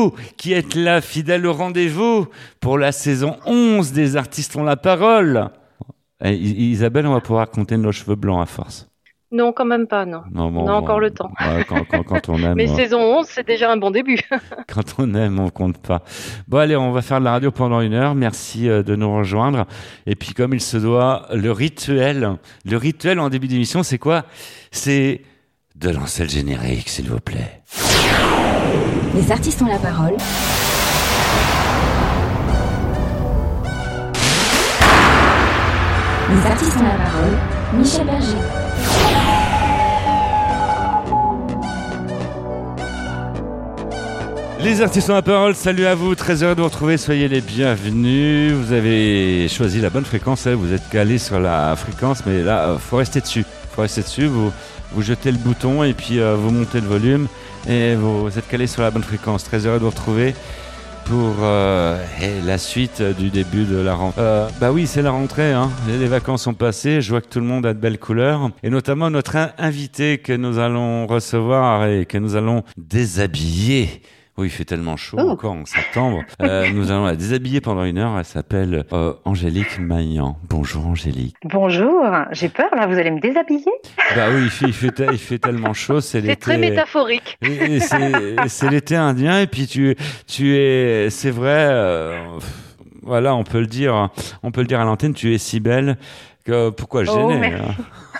vous qui êtes là, fidèles au rendez-vous pour la saison 11 des artistes ont la parole. Eh, Isabelle, on va pouvoir compter nos cheveux blancs à force. Non, quand même pas, non. Non, bon, On a encore le temps. ouais, quand, quand- quand on aime, Mais euh, saison 11, c'est déjà un bon début. quand on aime, on compte pas. Bon, allez, on va faire de la radio pendant une heure. Merci euh, de nous rejoindre. Et puis, comme il se doit, le rituel, le rituel en début d'émission, c'est quoi? C'est de lancer le générique, s'il vous plaît. Les artistes ont la parole. Les artistes ont la parole. Michel Berger. Les artistes ont la parole, salut à vous, très heureux de vous retrouver, soyez les bienvenus. Vous avez choisi la bonne fréquence, hein, vous êtes calé sur la fréquence, mais là, euh, faut rester dessus. faut rester dessus, vous, jetez le bouton et puis euh, vous montez le volume et vous êtes calé sur la bonne fréquence. Très heureux de vous retrouver pour euh, la suite du début de la rentrée. Euh, bah oui, c'est la rentrée, hein. les vacances sont passées, je vois que tout le monde a de belles couleurs, et notamment notre in- invité que nous allons recevoir et que nous allons déshabiller. Oui, il fait tellement chaud Oh. encore en septembre. Euh, nous allons la déshabiller pendant une heure. Elle s'appelle euh, Angélique Maillan. Bonjour Angélique. Bonjour, j'ai peur là, vous allez me déshabiller? Bah oui, il fait, il fait, te- il fait tellement chaud. C'est C'est très l'été. métaphorique. Et- et c'est l'été indien et puis tu tu es c'est vrai euh, voilà on peut le dire on peut le dire à l'antenne tu es si belle que pourquoi Oh, gêner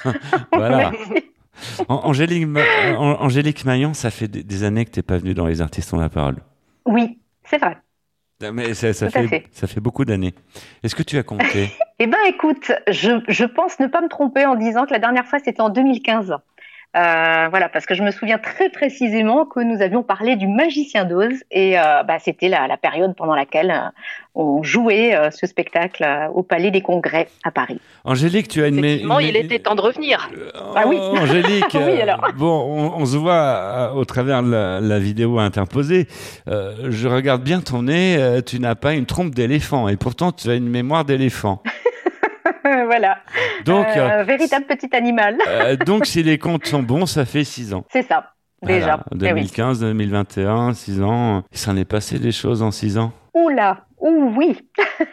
hein? voilà Angélique Angélique Maillon ça fait des, années que t'es pas venue dans les artistes ont la parole Oui, c'est vrai. mais ça, fait, fait. ça fait beaucoup d'années est-ce que tu as compté? Eh ben écoute, je, je pense ne pas me tromper en disant que la dernière fois c'était en 2015. Euh, voilà, parce que je me souviens très précisément que nous avions parlé du Magicien d'Oz et euh, bah, c'était la, la période pendant laquelle euh, on jouait euh, ce spectacle euh, au Palais des Congrès à Paris. Angélique tu as une Effectivement, une il était temps de revenir. Ah oui. Oh, Angélique, Oui, alors. bon, on, on se voit au travers de la, la vidéo interposée. Euh, je regarde bien ton nez, euh, tu n'as pas une trompe d'éléphant et pourtant tu as une mémoire d'éléphant. voilà, Donc, Euh, véritable petit animal, euh, donc si les comptes sont bons, ça fait 6 ans. c'est ça, déjà. Voilà, Eh oui. 2015, 2021, 6 ans. Il s'en est passé des choses en 6 ans. Oula, ouh oui,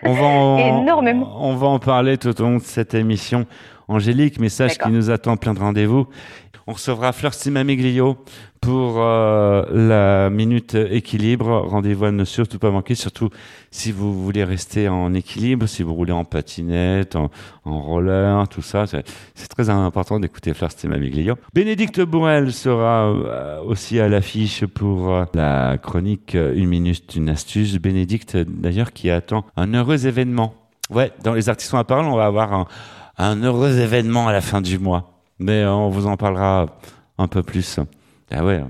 On va en, Énormément. On va en parler tout au long de cette émission. Angélique, message qui nous attend plein de rendez-vous. On recevra Fleur Simamiglio pour euh, la minute équilibre. Rendez-vous à ne surtout pas manquer, surtout si vous voulez rester en équilibre, si vous roulez en patinette, en, en roller, tout ça. C'est très important d'écouter Fleur Simamiglio. Bénédicte Bourrel sera euh, aussi à l'affiche pour euh, la chronique Une minute, une astuce. Bénédicte, d'ailleurs, qui attend un heureux événement. Ouais, dans les artistes à parole, on va avoir un heureux événement à la fin du mois. Mais euh, on vous en parlera un peu plus. Ah ouais,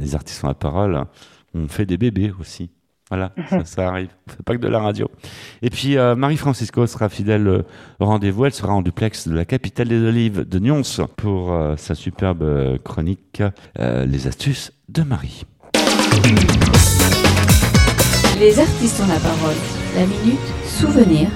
les artistes à parole, on fait des bébés aussi. Voilà, ça, ça arrive. Fait pas que de la radio. Et puis, euh, Marie-Francisco sera fidèle euh, au rendez-vous. Elle sera en duplex de la capitale des olives de Nyons pour euh, sa superbe chronique euh, Les astuces de Marie. Les artistes ont la parole. La minute souvenir.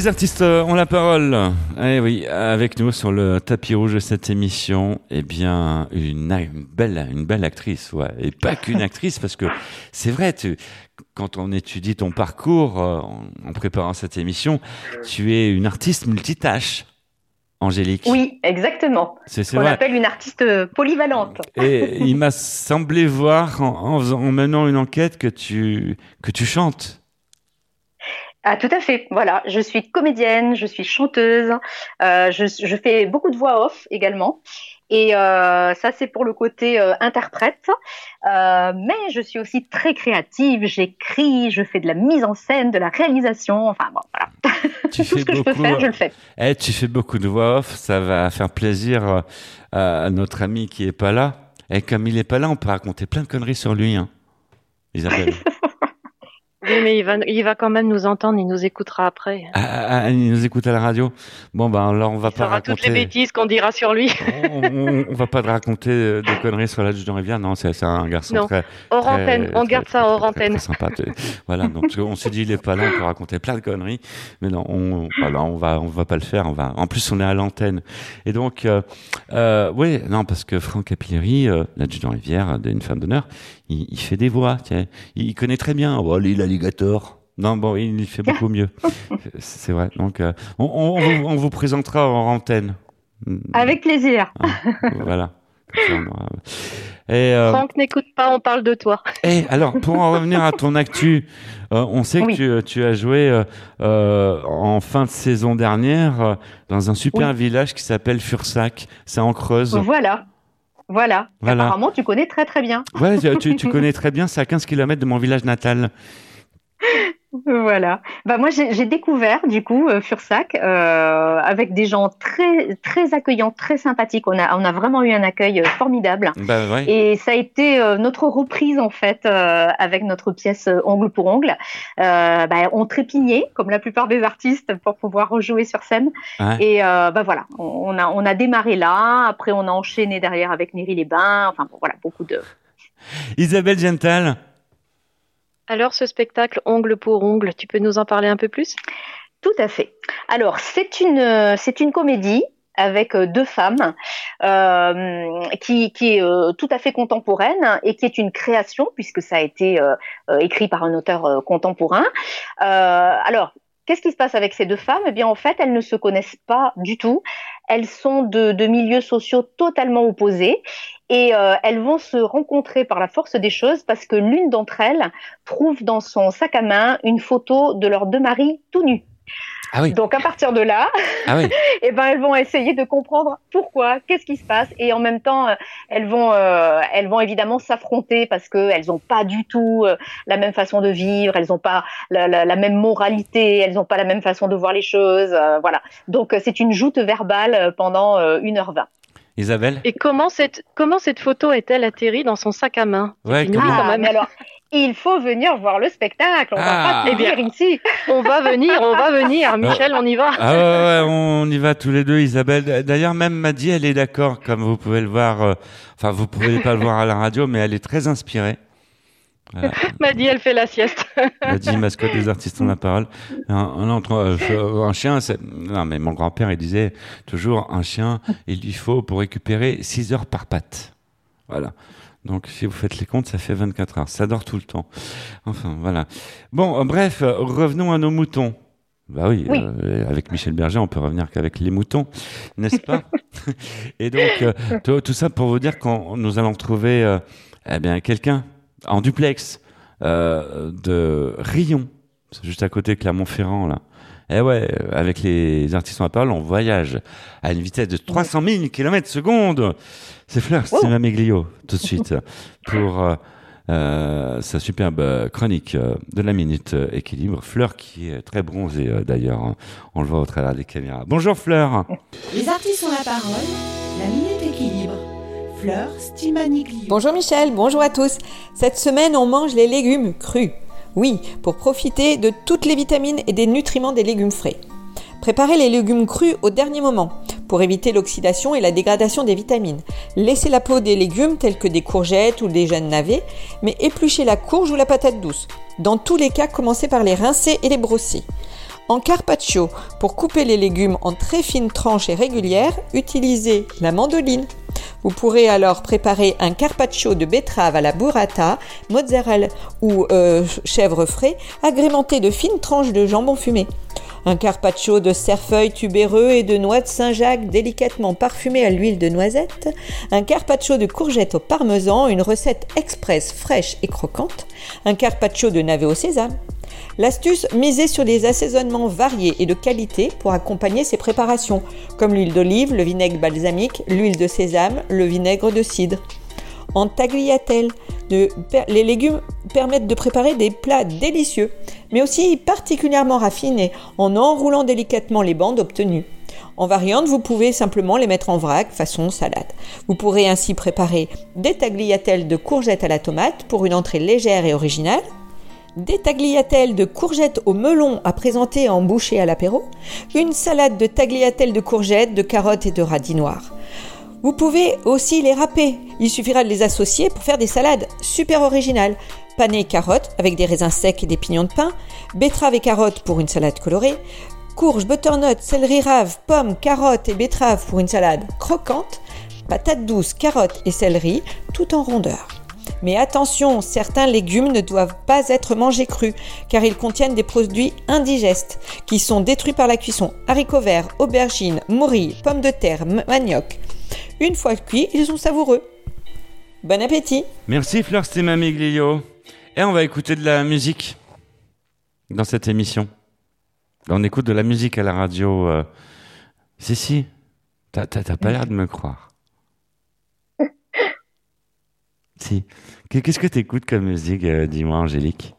Les artistes euh, ont la parole. Eh oui, avec nous sur le tapis rouge de cette émission, eh bien, une, belle, une belle actrice, ouais. Et pas qu'une actrice, parce que c'est vrai, tu, quand on étudie ton parcours euh, en, préparant cette émission, tu es une artiste multitâche, Angélique. Oui, exactement. c'est c'est On vrai. appelle une artiste polyvalente. Et il m'a semblé voir en, en, faisant- en menant une enquête que tu que tu chantes. Ah, tout à fait. Voilà, je suis comédienne, je suis chanteuse, euh, je, je fais beaucoup de voix off également. Et euh, ça, c'est pour le côté euh, interprète. Mais je suis aussi très créative. J'écris, je fais de la mise en scène, de la réalisation. Enfin bon, voilà. Tu Tout fais ce que je peux beaucoup, faire, je le fais. Eh, tu fais beaucoup de voix off, ça va faire plaisir à, à notre ami qui est pas là. Et comme il est pas là, on peut raconter plein de conneries sur lui, hein. Isabelle. Oui, mais il va, il va quand même nous entendre, il nous écoutera après. ah, ah, ah, il nous écoute à la radio. Bon, ben alors on va Il pas saura toutes les raconter. bêtises qu'on dira sur lui. on, on- on va pas te raconter euh, des conneries sur l'adjudant Rivière. Non, c'est c'est un garçon Non. très. Hors très- antenne, on garde ça hors antenne. Très sympa. Voilà. Donc qu'on s'est dit il est pas là, on peut raconter plein de conneries, mais non, on, voilà, on va, on va pas le faire. On va. En plus, on est à l'antenne. Et donc, euh, euh, oui, non, parce que Franck Capilleri, euh, l'adjudant Rivière d'une femme d'honneur, il, il fait des voix. Tiens, il, connaît très bien. Oh, les l'alligator. Non, bon, il fait beaucoup mieux. C'est vrai. Donc, euh, on, on, on vous, on vous présentera en antenne. Avec plaisir. Hein, voilà. Et, euh, Franck n'écoute pas, on parle de toi. et alors, pour en revenir à ton actu, euh, on sait Oui. que tu, tu as joué euh, en fin de saison dernière dans un super village qui s'appelle Fursac. C'est en Creuse. Voilà. Voilà. Voilà. Apparemment, tu connais très très bien. Ouais, tu, connais très bien, c'est à 15 km de mon village natal. Voilà. Bah moi j'ai découvert du coup euh, Fursac euh, avec des gens très très accueillants, très sympathiques. On a on a vraiment eu un accueil euh, formidable. Bah ouais. Et ça a été euh, notre reprise en fait euh, avec notre pièce Ongle pour ongle. Bah, on trépignait comme la plupart des artistes pour pouvoir rejouer sur scène. Ouais. Et bah voilà, on on a on a démarré là. Après on a enchaîné derrière avec Néry les Bains. Enfin bon, voilà beaucoup de Isabelle Gental. Alors, ce spectacle Ongle pour Ongle, tu peux nous en parler un peu plus? Tout à fait. Alors, c'est une, c'est une comédie avec euh, deux femmes euh, qui, qui est euh, tout à fait contemporaine et qui est une création puisque ça a été écrit par un auteur contemporain. Alors, qu'est-ce qui se passe avec ces deux femmes? Eh bien, en fait, elles ne se connaissent pas du tout. Elles sont de, de milieux sociaux totalement opposés et euh, elles vont se rencontrer par la force des choses parce que l'une d'entre elles trouve dans son sac à main une photo de leurs deux maris tout nus. Ah oui. Donc à partir de là, Ah oui. eh ben elles vont essayer de comprendre pourquoi, qu'est-ce qui se passe, et en même temps euh, elles vont euh, elles vont évidemment s'affronter parce que elles ont pas du tout euh, la même façon de vivre, elles ont pas la, la, la même moralité, elles ont pas la même façon de voir les choses, euh, voilà. Donc c'est une joute verbale pendant euh, 1h20. Isabelle. Et comment cette, comment cette photo est-elle atterrie dans son sac à main? Ouais, Dis-nous comment- quand même. mais alors il faut venir voir le spectacle, on Ah. va pas Eh te dire ici. On va venir, on va venir. Michel, on y va. Ah ouais, ouais, on y va tous les deux, Isabelle. D'ailleurs, même Maddy, elle est d'accord, comme vous pouvez le voir. euh, enfin, vous pouvez pas le voir à la radio, mais elle est très inspirée. Voilà. m'a dit, elle fait la sieste. Maddy, mascotte des artistes ont la parole. Un, un, entre- euh, un chien, c'est... Non, mais mon grand-père, il disait toujours, un chien, il lui faut pour récupérer 6 heures par patte. Voilà. Donc, si vous faites les comptes, ça fait 24 heures. Ça dort tout le temps. Enfin, voilà. Bon, euh, bref, euh, revenons à nos moutons. Bah oui, Oui. euh, avec Michel Berger, on peut revenir qu'avec les moutons, n'est-ce pas? Et donc, euh, tout, tout ça pour vous dire qu'on nous allons trouver euh, eh bien quelqu'un en duplex euh, de Rion, c'est juste à côté de Clermont-Ferrand là. Et ouais, avec les artistes en parole, on voyage à une vitesse de 300 000 km secondes. C'est Fleur Wow. Stima Meglio, tout de suite, pour euh, euh, sa superbe chronique de la Minute Équilibre. Fleur qui est très bronzée d'ailleurs, hein. on le voit au travers des caméras. Bonjour Fleur Les artistes ont la parole. La minute équilibre. Bonjour Michel, bonjour à tous. Cette semaine, on mange les légumes crus. Oui, pour profiter de toutes les vitamines et des nutriments des légumes frais. Préparez les légumes crus au dernier moment pour éviter l'oxydation et la dégradation des vitamines. Laissez la peau des légumes tels que des courgettes ou des jeunes navets, mais épluchez la courge ou la patate douce. Dans tous les cas, commencez par les rincer et les brosser. En carpaccio, pour couper les légumes en très fines tranches et régulières, utilisez la mandoline. Vous pourrez alors préparer un carpaccio de betterave à la burrata, mozzarella ou euh, chèvre frais, agrémenté de fines tranches de jambon fumé. Un carpaccio de cerfeuil tubéreux et de noix de Saint-Jacques délicatement parfumé à l'huile de noisette. Un carpaccio de courgettes au parmesan, une recette express fraîche et croquante. Un carpaccio de navets au sésame. L'astuce, miser sur des assaisonnements variés et de qualité pour accompagner ces préparations, comme l'huile d'olive, le vinaigre balsamique, l'huile de sésame, le vinaigre de cidre. En tagliatelle, de- les légumes permettent de préparer des plats délicieux, mais aussi particulièrement raffinés, en enroulant délicatement les bandes obtenues. En variante, vous pouvez simplement les mettre en vrac façon salade. Vous pourrez ainsi préparer des tagliatelles de courgettes à la tomate pour une entrée légère et originale, des tagliatelles de courgettes au melon à présenter en bouchée à l'apéro, une salade de tagliatelles de courgettes, de carottes et de radis noirs. Vous pouvez aussi les râper. Il suffira de les associer pour faire des salades super originales. Pané carottes avec des raisins secs et des pignons de pain, betterave et carottes pour une salade colorée, courge, butternut, céleri rave, pommes, carottes et betteraves pour une salade croquante, patates douces, carottes et céleri tout en rondeur. Mais attention, certains légumes ne doivent pas être mangés crus, car ils contiennent des produits indigestes, qui sont détruits par la cuisson. Haricots verts, aubergines, morilles, pommes de terre, manioc. Une fois cuits, ils sont savoureux. Bon appétit Merci Fleur Stimamiglio. Et on va écouter de la musique dans cette émission. On écoute de la musique à la radio. euh. Si, si. T'as pas l'air de me croire. Si. Qu'est- Qu'est-ce que t'écoutes comme musique, euh, dis-moi, Angélique?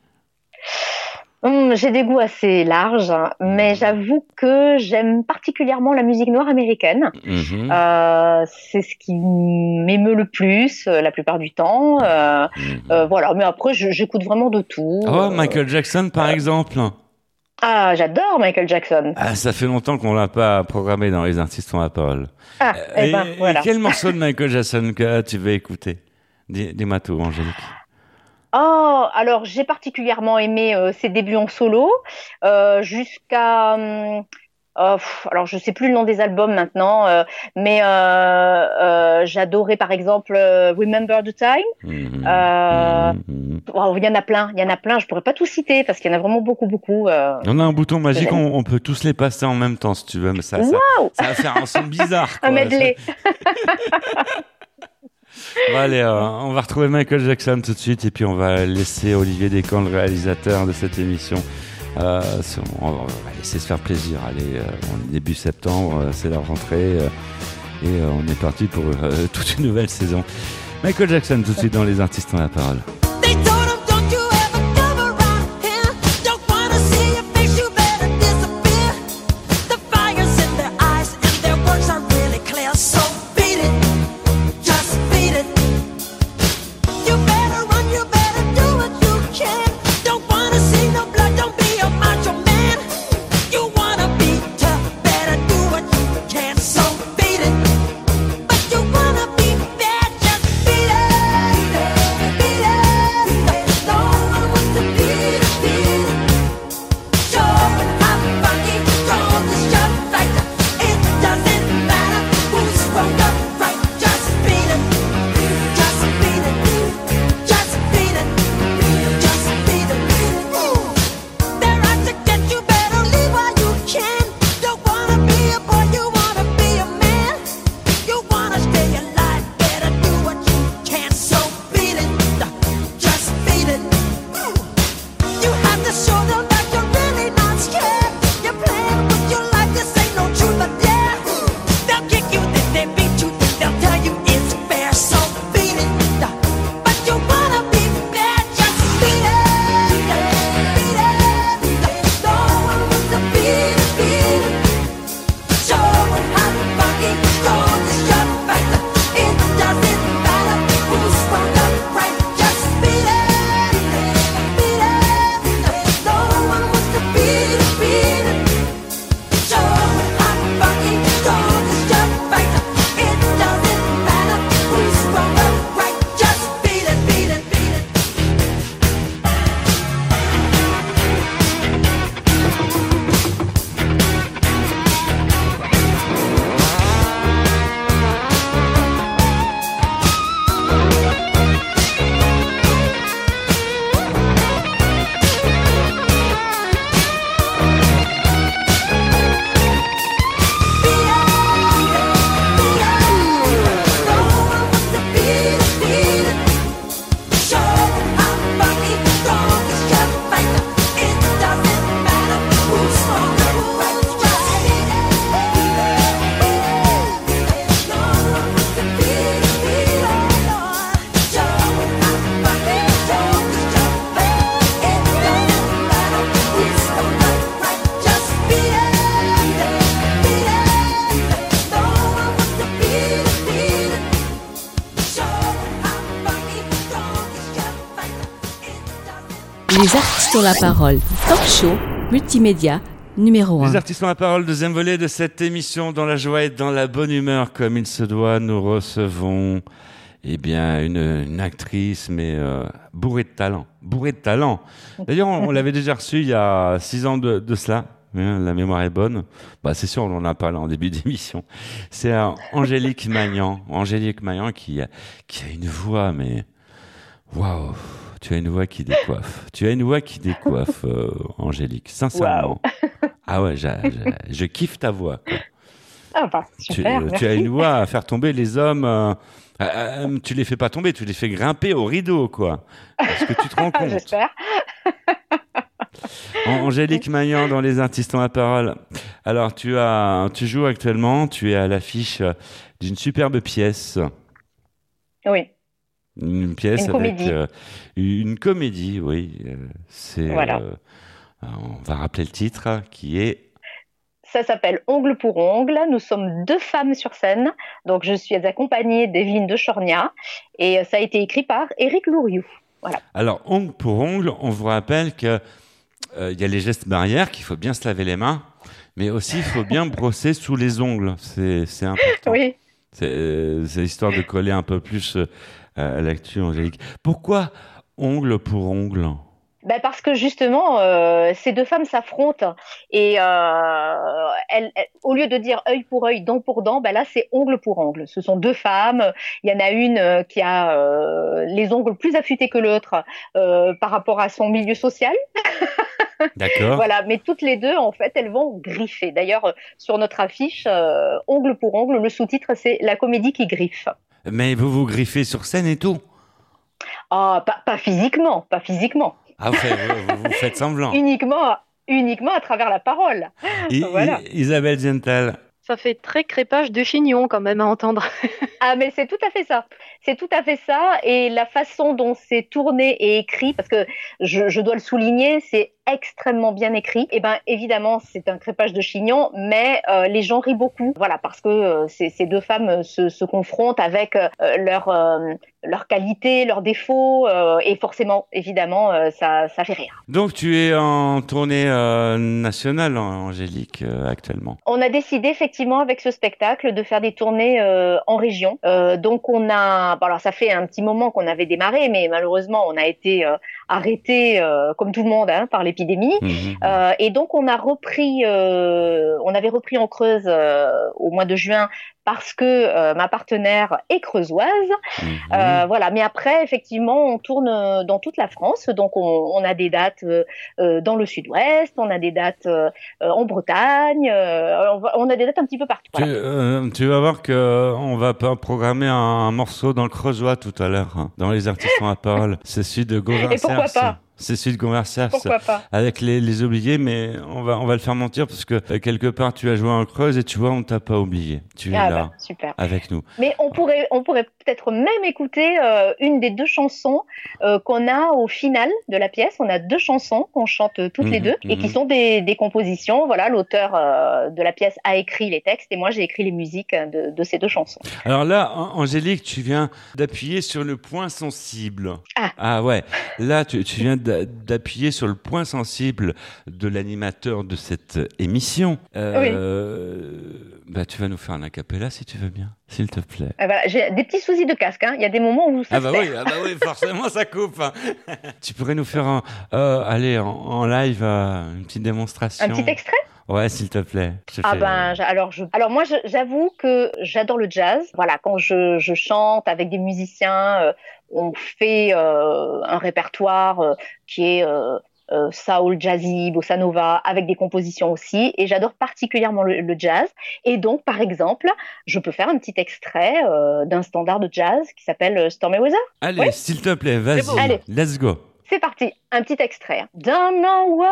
Hum, J'ai des goûts assez larges, hein, mais j'avoue que j'aime particulièrement la musique noire américaine. Mhm, Euh, c'est ce qui m'émeut le plus euh, la plupart du temps. Euh, euh, voilà, mais après j'écoute vraiment de tout. Oh, Michael Jackson, par exemple. Ah, j'adore Michael Jackson. Ah, ça fait longtemps qu'on l'a pas programmé dans les artistes ont la parole. Ah, eh Et- ben et voilà. quel morceau de Michael Jackson que tu veux écouter? Dis- Dis-moi tout, Angélique. Oh, alors j'ai particulièrement aimé euh, ses débuts en solo euh, jusqu'à. hum, oh, alors je sais plus le nom des albums maintenant, euh, mais j'adorais par exemple Remember the Time. Wow, il y en a plein, il y en a plein. Je pourrais pas tout citer parce qu'il y en a vraiment beaucoup, beaucoup. On a un bouton magique, on, on peut tous les passer en même temps si tu veux, mais ça, ça, Waouh, ça va faire un son bizarre. un quoi. medley. Allez, euh, on va retrouver Michael Jackson tout de suite et puis on va laisser Olivier Descamps, le réalisateur de cette émission. Euh, se faire plaisir. Allez, euh, début septembre, euh, c'est la rentrée et on est parti pour toute une nouvelle saison. Michael Jackson tout de suite dans Les Artistes ont la parole. Les ont la parole. Talk show, multimédia, numéro Les 1. artistes ont la parole, deuxième volet de cette émission, dans la joie et dans la bonne humeur, comme il se doit, nous recevons, eh bien, une, actrice, mais euh, bourrée de talent, bourrée de talent. D'ailleurs, on, l'avait déjà reçue il y a six ans de, cela. hein, la mémoire est bonne. Bah, c'est sûr, on en a parlé en début d'émission. C'est euh, Angélique Magnan, Angélique Magnan qui a une voix, mais waouh, tu as une voix qui décoiffe. Tu as une voix qui décoiffe, euh, Angélique, sincèrement. Ah ouais, je kiffe ta voix. quoi. Ah bah, Tu, super, euh, tu merci. as une voix à faire tomber les hommes. euh, euh, euh, tu les fais pas tomber, tu les fais grimper au rideau, quoi. Est-ce que tu te rends compte J'espère. An- Angélique Magnan dans Les Artistes la parole. Alors, tu as, tu joues actuellement, tu es à l'affiche euh, d'une superbe pièce. Oui, Une pièce Une avec euh, une comédie, oui. euh, c'est. Voilà. euh, on va rappeler le titre, qui est. ça s'appelle Ongle pour ongle. Nous sommes deux femmes sur scène. Donc, je suis accompagnée d'Evelyne de Chornia et euh, ça a été écrit par Éric Louriou. Alors, ongle pour ongle, on vous rappelle que euh, il y a les gestes barrières, qu'il faut bien se laver les mains, mais aussi il faut bien brosser sous les ongles. C'est important. Oui. C'est euh, c'est histoire de coller un peu plus euh, à l'actu, Angélique. Pourquoi ongle pour ongle? Ben parce que justement, euh, ces deux femmes s'affrontent et euh, au lieu de dire œil pour œil, dent pour dent, ben là c'est ongle pour ongle. Ce sont deux femmes. Il y en a une euh, qui a euh, les ongles plus affûtés que l'autre euh, par rapport à son milieu social. D'accord Voilà, mais toutes les deux en fait, elles vont griffer. D'ailleurs, euh, sur notre affiche, euh, ongle pour ongle, le sous-titre c'est la comédie qui griffe. Mais vous vous griffez sur scène et tout? Ah, pas, pas physiquement, pas physiquement, Ah, vous, faites- vous- vous faites semblant. uniquement, uniquement à travers la parole. I- voilà. Isabelle Gental, Ça fait très crépage de chignon quand même à entendre. Ah, mais c'est tout à fait ça. C'est tout à fait ça. Et la façon dont c'est tourné et écrit, parce que je, je dois le souligner, c'est extrêmement bien écrit. Et ben, évidemment, c'est un crépage de chignon, mais euh, les gens rient beaucoup. Voilà, parce que euh, ces, ces deux femmes euh, se, se confrontent avec leurs qualités, leurs défauts, euh, et forcément, évidemment, euh, ça, ça fait rire. donc tu es en tournée euh, nationale, Angélique, actuellement. On a décidé effectivement avec ce spectacle de faire des tournées en région. Donc on a, bon, alors ça fait un petit moment qu'on avait démarré, mais malheureusement on a été arrêté euh, comme tout le monde hein, par l'épidémie. Mhm. Euh, et donc on a repris, euh, on avait repris en Creuse euh, au mois de juin parce que euh, ma partenaire est creusoise. Mhm. Euh, voilà, mais après, effectivement, on tourne euh, dans toute la France. Donc, on, on a des dates euh, euh, dans le sud-ouest, on a des dates euh, en Bretagne, on, va- on a des dates un petit peu partout. Tu, Voilà. euh, tu vas voir que euh, on va programmer un, un morceau dans le Creusois tout à l'heure, hein, dans les artistes en la parole. C'est celui de Gauvin Et pourquoi pas? C'est celui de Gauvin Pourquoi pas avec les, les oubliés, mais on va on va le faire mentir parce que euh, quelque part tu as joué en Creuse et tu vois on t'a pas oublié. Tu es Ah là bah, super. avec nous. Mais on pourrait, on pourrait peut-être même écouter euh, une des deux chansons euh, qu'on a au final de la pièce. On a deux chansons qu'on chante toutes les Mhm, deux et qui mhm. sont des, des compositions. Voilà, l'auteur euh, de la pièce a écrit les textes et moi j'ai écrit les musiques de, de ces deux chansons. Alors là, An- Angélique, tu viens d'appuyer sur le point sensible. Ah. ouais. Là, tu, tu viens d'a- d'appuyer sur le point sensible de l'animateur de cette émission. Euh, Bah, tu vas nous faire un acapella si tu veux bien, s'il te plaît. Voilà, j'ai des petits soucis de casque. hein. Il y a des moments où ça Ah se bah perd. oui, ah bah oui, forcément ça coupe. hein. tu pourrais nous faire un, euh, allez, en, en live euh, une petite démonstration. Un petit extrait? Ouais, s'il te plaît. Ah ben, alors, je, alors moi, j'avoue que j'adore le jazz. Voilà, quand je, je chante avec des musiciens, euh, on fait euh, un répertoire euh, qui est soul, jazzy, bossa nova, avec des compositions aussi. Et j'adore particulièrement le, le jazz. Et donc, par exemple, je peux faire un petit extrait d'un standard de jazz qui s'appelle Stormy Weather. Allez, Oui. s'il te plaît, vas-y. Allez. Let's go. C'est parti, un petit extrait. Don't know why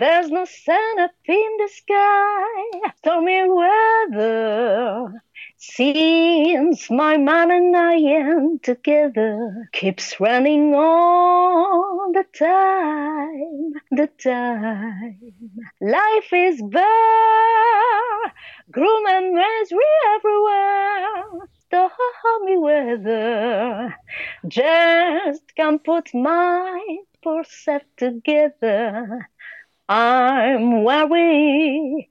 there's no sun up in the sky, stormy weather. Since my man and I am together, keeps running on the time, the time. Life is bare, gloom and misery everywhere. The stormy weather. Just can't put my poor self together. I'm worry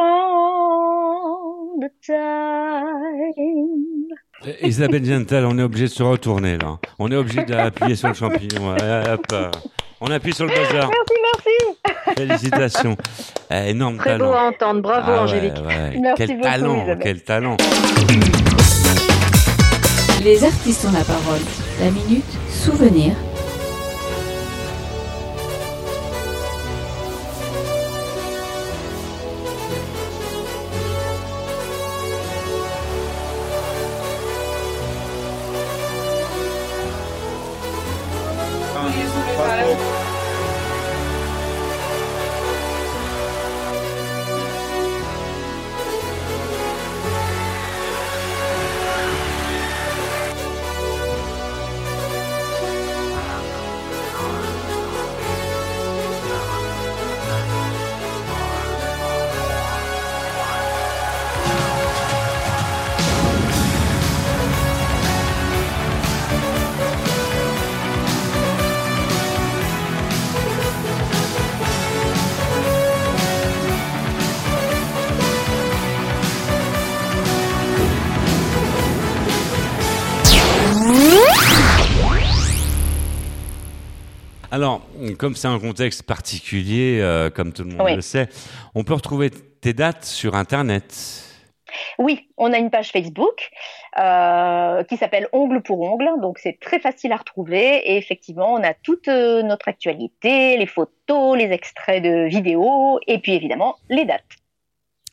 all the time. Eh, Isabelle Gental, on est obligé de se retourner là. On est obligé d'appuyer sur le champignon. Hop, On appuie sur le buzzer. Merci, merci. Félicitations. Eh, énorme Très talent. beau à entendre. Bravo, Ah ouais, Angélique. ouais. Merci Quel beaucoup, talent, Isabelle. quel talent. Les artistes ont la parole. La minute souvenir. Comme c'est un contexte particulier, euh, comme tout le monde Oui. le sait, on peut retrouver tes dates sur Internet. Oui, on a une page Facebook euh, qui s'appelle Ongle pour Ongle, donc c'est très facile à retrouver. Et effectivement, on a toute euh, notre actualité, les photos, les extraits de vidéos, et puis évidemment les dates.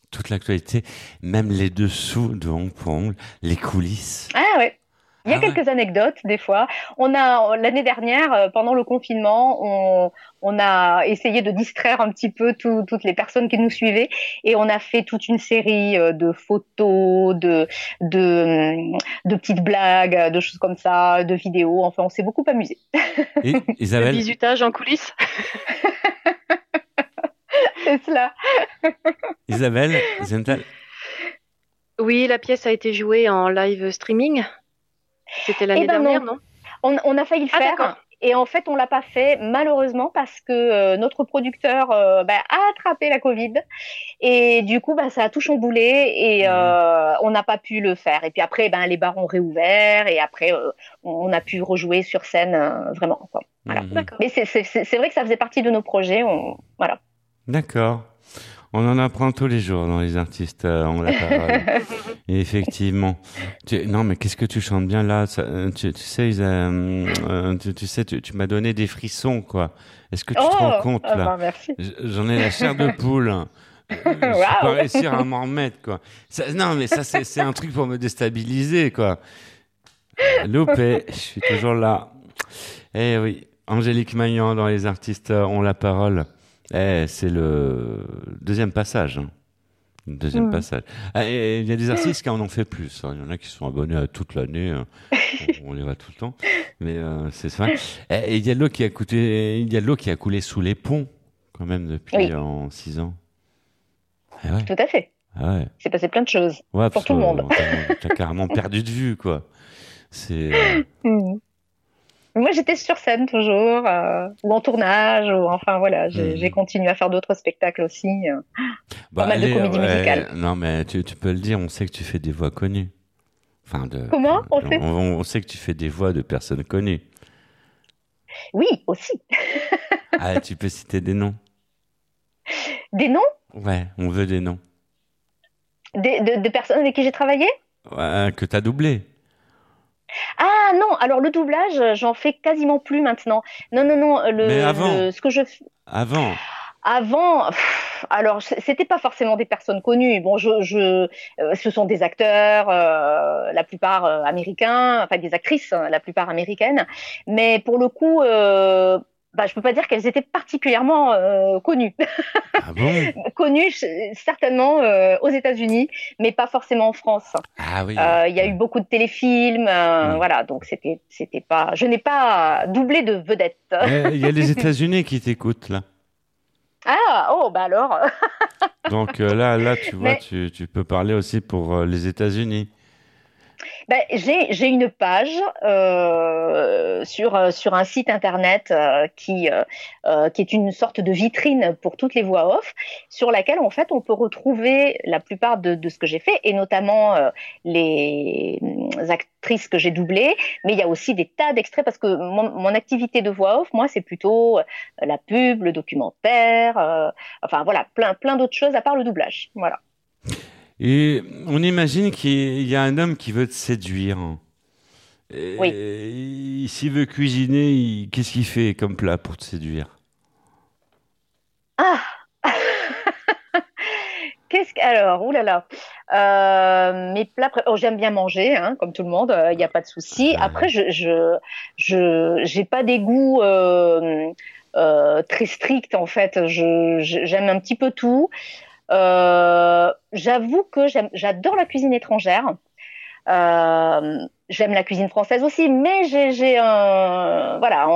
Toute l'actualité, même les dessous de Ongle pour Ongle, les coulisses. Ah ouais. Il y a Ah ouais. quelques anecdotes des fois. On a l'année dernière, euh, pendant le confinement, on, on a essayé de distraire un petit peu tout- toutes les personnes qui nous suivaient et on a fait toute une série euh, de photos, de de, de petites blagues, de choses comme ça, de vidéos. Enfin, on s'est beaucoup amusé. Et Le Isabelle, bisutage en coulisses. C'est cela. Isabelle, Zental, Oui, la pièce a été jouée en live streaming. C'était l'année Eh ben dernière, non. non? On, on a failli le Ah, faire. Et en fait, on l'a pas fait malheureusement parce que euh, notre producteur euh, bah, a attrapé la Covid et du coup, bah, ça a tout chamboulé et Mhm. euh, on n'a pas pu le faire. Et puis après, ben les bars ont réouvert et après, euh, on a pu rejouer sur scène euh, vraiment. Quoi. Voilà. Mhm. D'accord. Mais c'est- vrai que ça faisait partie de nos projets. On, voilà. D'accord. On en apprend tous les jours dans les artistes, euh, on la parole. Effectivement. Tu- non, mais qu'est-ce que tu chantes bien là? Ça- euh, tu, tu sais, euh, euh, tu, tu sais, tu, m'as donné des frissons, quoi. Est-ce que tu te rends compte ah là? ben. J- J'en ai la chair de poule. Je vais pas Waouh. réussir à m'en remettre, quoi. Ça- non, mais ça, c'est un truc pour me déstabiliser, quoi. Euh, Loupé, je suis toujours là. Eh oui, Angélique Magnan dans Les artistes euh, ont la parole. Eh, c'est le deuxième passage. hein. Deuxième Mm. passage. Ah, et Il y a des artistes qui en ont fait plus. hein. Il y en a qui sont abonnés à toute l'année. hein. on, on les voit tout le temps. Mais euh, c'est ça. Eh, Et il y a de l'eau qui a coûté, il y a de l'eau qui a coulé sous les ponts, quand même, depuis Oui. en six ans. Ah ouais, Tout à fait. ah ouais. C'est passé plein de choses. Ouais, Pour tout le monde. euh, T'as carrément perdu de vue, quoi. C'est. euh, Mhm. Moi, j'étais sur scène toujours, euh, ou en tournage, ou enfin voilà, j'ai j'ai continué à faire d'autres spectacles aussi. euh. bah, mal de comédie musicale. Non, mais tu, tu peux le dire, on sait que tu fais des voix connues. Enfin, de, Comment On on, sait on sait que tu fais des voix de personnes connues. Oui, aussi. Ah, tu peux citer des noms? Des noms? Ouais, on veut des noms. des, de, de personnes avec qui j'ai travaillé? Ouais, que t'as doublé. Ah non, alors le doublage, j'en fais quasiment plus maintenant. Non, non, non, le, Mais avant. le- ce que je f- Avant. avant, pff, alors c'était pas forcément des personnes connues. Bon, je, je, euh, ce sont des acteurs, euh, la plupart euh, américains, enfin des actrices, hein, la plupart américaines. Mais pour le coup, euh, bah, je peux pas dire qu'elles étaient particulièrement euh, connues. Ah bon? Connues certainement euh, aux États-Unis, mais pas forcément en France. Ah oui. Euh, Il y a eu beaucoup de téléfilms, voilà, donc c'était, c'était pas. Je n'ai pas doublé de vedette. Eh, Il y a les États-Unis qui t'écoutent, là. Ah, oh, bah alors. Donc là, là, tu vois, Mais- tu, tu peux parler aussi pour les États-Unis. Ben, j'ai une page euh, sur euh, sur un site internet euh, qui euh, euh, qui est une sorte de vitrine pour toutes les voix off, sur laquelle en fait on peut retrouver la plupart de, de ce que j'ai fait et notamment euh, les mm, actrices que j'ai doublées, mais il y a aussi des tas d'extraits parce que mon, mon activité de voix off, moi c'est plutôt la pub, le documentaire, enfin voilà plein plein d'autres choses à part le doublage, voilà. Et on imagine qu'il y a un homme qui veut te séduire. Et Oui. il- S'il veut cuisiner, qu'est-ce qu'il fait comme plat pour te séduire? Ah Qu'est-ce que alors oulala euh, mes plats oh, j'aime bien manger hein, comme tout le monde il n'y a pas de souci. Après je je pas des goûts euh, euh, très stricts en fait. J'aime un petit peu tout. euh, j'avoue que j'adore la cuisine étrangère euh, j'aime la cuisine française aussi mais j'ai un voilà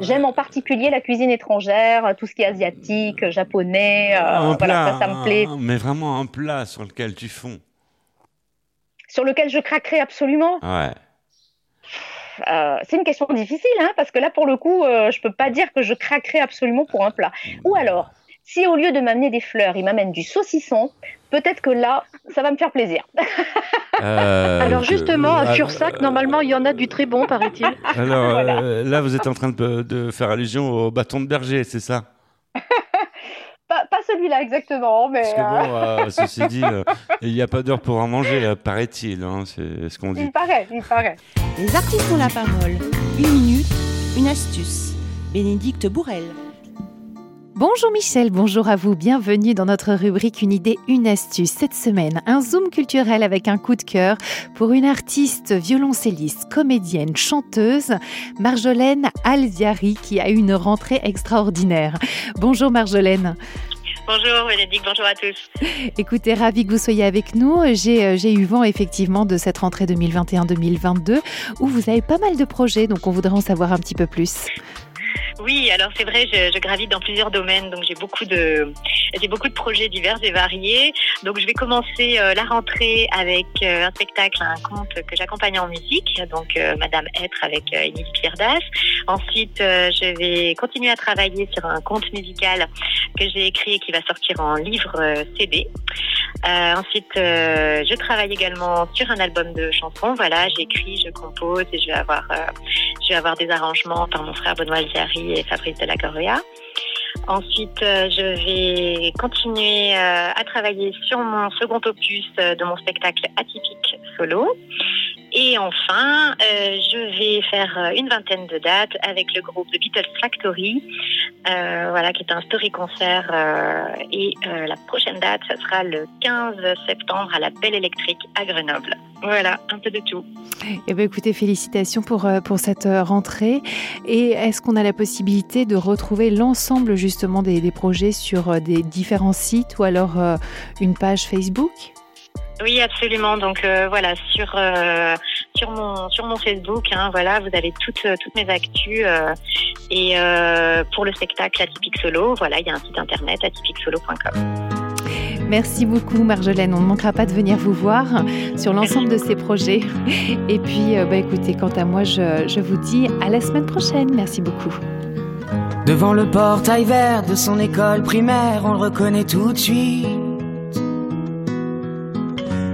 J'aime en particulier la cuisine étrangère, tout ce qui est asiatique, japonais. euh, voilà, plat, ça, ça me plaît. mais vraiment un plat sur lequel tu fonds. Sur lequel je craquerai absolument. Ouais. Euh, c'est une question difficile, hein, parce que là, pour le coup, euh, je peux pas dire que je craquerai absolument pour un plat. Ou alors, si au lieu de m'amener des fleurs, il m'amène du saucisson, peut-être que là, ça va me faire plaisir. Euh, Alors justement, à Fursac, normalement, il y en a du très bon, paraît-il. Alors Voilà. euh, là, vous êtes en train de, de faire allusion au bâton de berger, c'est ça? Pas, pas celui-là exactement, mais Parce que bon, euh, ceci dit, euh, il n'y a pas d'heure pour en manger, paraît-il. hein, c'est ce qu'on dit. il paraît, il paraît. Les artistes ont la parole. Une minute, une astuce. Bénédicte Bourrel. Bonjour Michel, bonjour à vous, bienvenue dans notre rubrique Une idée, une astuce. Cette semaine, un zoom culturel avec un coup de cœur pour une artiste violoncelliste, comédienne, chanteuse, Marjolaine Alziari, qui a eu une rentrée extraordinaire. Bonjour Marjolaine. Bonjour Bénédicte, bonjour à tous. Écoutez, ravi que vous soyez avec nous. Euh, j'ai eu vent effectivement de cette rentrée 2021-2022 où vous avez pas mal de projets, donc on voudrait en savoir un petit peu plus. Oui, alors c'est vrai, je, je gravite dans plusieurs domaines, donc j'ai beaucoup de j'ai beaucoup de projets divers et variés. Donc je vais commencer euh, la rentrée avec euh, un spectacle, un conte que j'accompagne en musique, donc euh, Madame Être avec Émilie Pierre Das. Ensuite, je vais continuer à travailler sur un conte musical que j'ai écrit et qui va sortir en livre CD. Ensuite, je travaille également sur un album de chansons. Voilà, j'écris, je compose et je vais avoir, je vais avoir des arrangements par mon frère Benoît Alziari Fabrice de la Correa. Ensuite, euh, je vais continuer euh, à travailler sur mon second opus euh, de mon spectacle atypique solo. Et enfin, euh, je vais faire euh, une vingtaine de dates avec le groupe The Beatles Factory, euh, voilà, qui est un story concert. et la prochaine date, ce sera le 15 septembre à la Belle Électrique à Grenoble. Voilà, un peu de tout. Eh bien, écoutez, félicitations pour, pour cette rentrée. Et est-ce qu'on a la possibilité de retrouver l'ensemble justement des, projets sur des différents sites ou alors une page Facebook? Oui, absolument. Donc euh, voilà, sur euh, sur mon sur mon Facebook, hein, voilà, vous avez toutes euh, toutes mes actus euh, et euh, pour le spectacle Atypique Solo, voilà, il y a un site internet atypiquesolo.com. Merci beaucoup Marjolaine, on ne manquera pas de venir vous voir sur l'ensemble de ces projets. Et puis, bah, écoutez, quant à moi, je, je vous dis à la semaine prochaine. Merci beaucoup. Devant le portail vert de son école primaire, on le reconnaît tout de suite.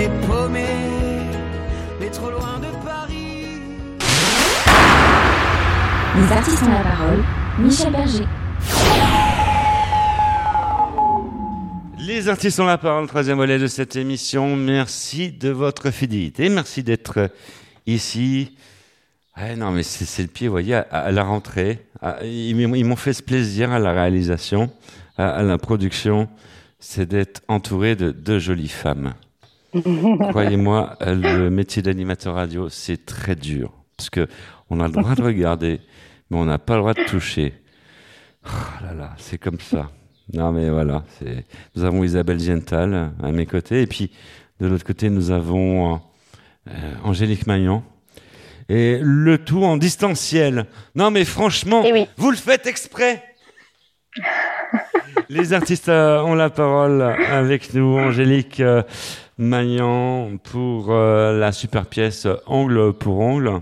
les paumés, mais trop loin de Paris. Les artistes ont la parole. Michel Berger. Les artistes ont la parole, troisième volet de cette émission. Merci de votre fidélité. Merci d'être ici. Ouais, non, mais c'est le pied, vous voyez, à, à la rentrée. À- ils m'ont ils m'ont fait ce plaisir à la réalisation, à, à la production, c'est d'être entouré de deux jolies femmes. Croyez-moi, le métier d'animateur radio, c'est très dur. Parce que on a le droit de regarder, mais on n'a pas le droit de toucher. Oh là là, c'est comme ça. Non, mais voilà. Nous avons Isabelle Gental à mes côtés. Et puis, de l'autre côté, nous avons euh, Angélique Magnon. Et le tout en distanciel. Non, mais franchement, vous le faites exprès. Les artistes euh, ont la parole avec nous. Angélique euh, Magnan pour euh, la super pièce Ongle pour ongle.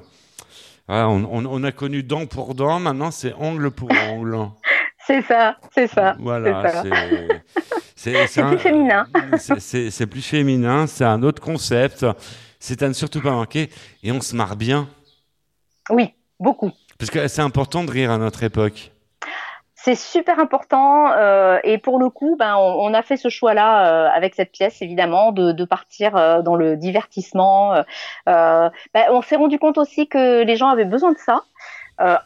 Voilà, on, on- on a connu dent pour dent, maintenant c'est ongle pour ongle. C'est ça, c'est ça. Voilà, c'est plus féminin. c'est plus féminin, c'est un autre concept. C'est à ne surtout pas manquer et on se marre bien. Oui, beaucoup. Parce que c'est important de rire à notre époque. C'est super important euh, et pour le coup, ben, on, a fait ce choix-là euh, avec cette pièce, évidemment, de, partir euh, dans le divertissement. ben, on s'est rendu compte aussi que les gens avaient besoin de ça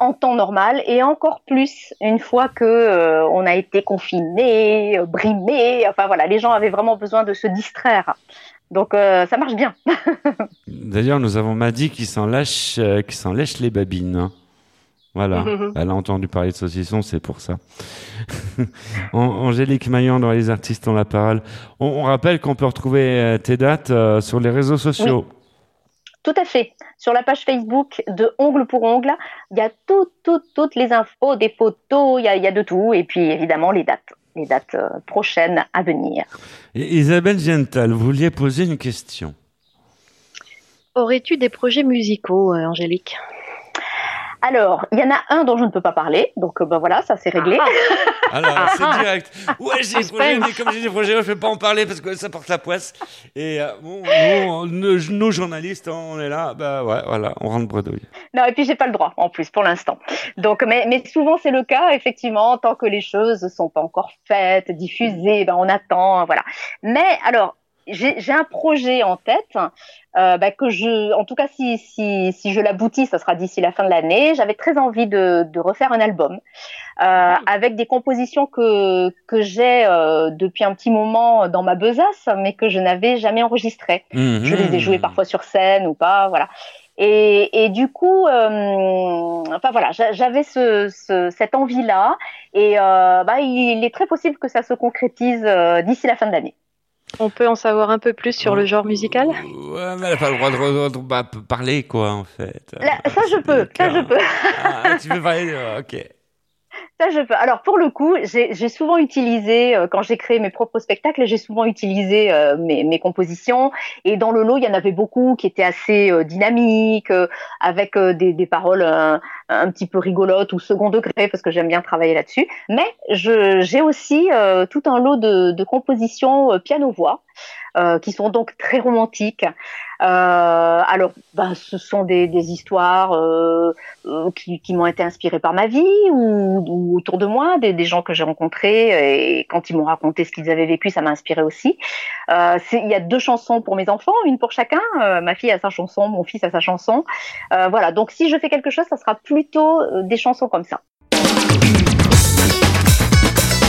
en temps normal et encore plus une fois que on a été confinés, euh, brimés. Enfin voilà, les gens avaient vraiment besoin de se distraire. Donc ça marche bien. D'ailleurs, nous avons Maddy qui s'en lâche, euh, qui s'en lèche les babines. Voilà, elle a entendu parler de saucisson, c'est pour ça. An- Angélique Maillan dans Les Artistes ont la parole. On, on rappelle qu'on peut retrouver euh, tes dates euh, sur les réseaux sociaux. Tout à fait. Sur la page Facebook de Ongle pour Ongle, il y a toutes, toutes, toutes les infos, des photos, il y a, il y a de tout. Et puis évidemment les dates, les dates euh, prochaines à venir. Et Isabelle Gental, vous vouliez poser une question? Aurais-tu des projets musicaux, euh, Angélique? Alors, il y en a un dont je ne peux pas parler, donc euh, ben voilà, ça c'est réglé. Alors, Ah, c'est ah. direct. Ouais, j'ai des projets, mais comme j'ai des projets, je ne vais pas en parler parce que ça porte la poisse. Et euh, bon, nous, on- nos, nos journalistes, hein, on est là, bah ouais, voilà, on rentre bredouille. Non, et puis j'ai pas le droit en plus pour l'instant. Donc, mais, mais souvent c'est le cas effectivement, tant que les choses sont pas encore faites, diffusées, ben on attend, voilà. Mais alors, j'ai un projet en tête euh, ben, que je, en tout cas si si si je l'aboutis, ça sera d'ici la fin de l'année. J'avais très envie de de refaire un album euh, avec des compositions que que j'ai euh, depuis un petit moment dans ma besace, mais que je n'avais jamais enregistrées. Mhm. Je les ai jouées parfois sur scène ou pas, voilà. Et, et du coup, euh, enfin voilà, j'a- j'avais ce, ce- cette envie-là, et euh, bah, il est très possible que ça se concrétise euh, d'ici la fin de l'année. On peut en savoir un peu plus sur le genre musical? Ouais, mais elle n'a pas le droit de, bah, parler, quoi, en fait. Là, ça je peux, ça je peux. Ah, tu veux parler de- Ok. Alors, pour le coup, j'ai souvent utilisé, euh, quand j'ai créé mes propres spectacles, j'ai souvent utilisé euh, mes, compositions. Et dans le lot, il y en avait beaucoup qui étaient assez euh, dynamiques, avec des, paroles un petit peu rigolotes ou second degré, parce que j'aime bien travailler là-dessus. Mais j'ai aussi tout un lot de, compositions piano-voix. Euh, qui sont donc très romantiques. Euh, alors, ben, ce sont des, des histoires euh, qui, qui m'ont été inspirées par ma vie ou, ou autour de moi, des, des gens que j'ai rencontrés et quand ils m'ont raconté ce qu'ils avaient vécu, ça m'a inspiré aussi. Il y a deux chansons pour mes enfants, une pour chacun. Ma fille a sa chanson, mon fils a sa chanson. Voilà, donc si je fais quelque chose, ça sera plutôt des chansons comme ça.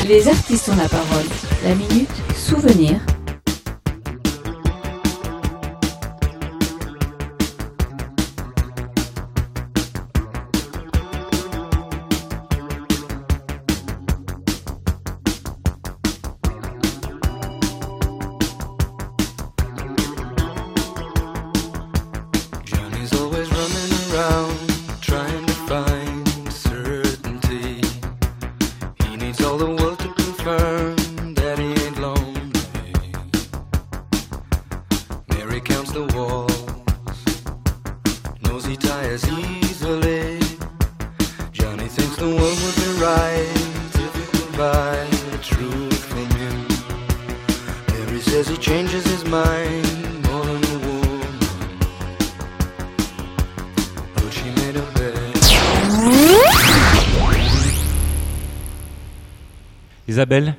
Les artistes ont la parole. La minute souvenir.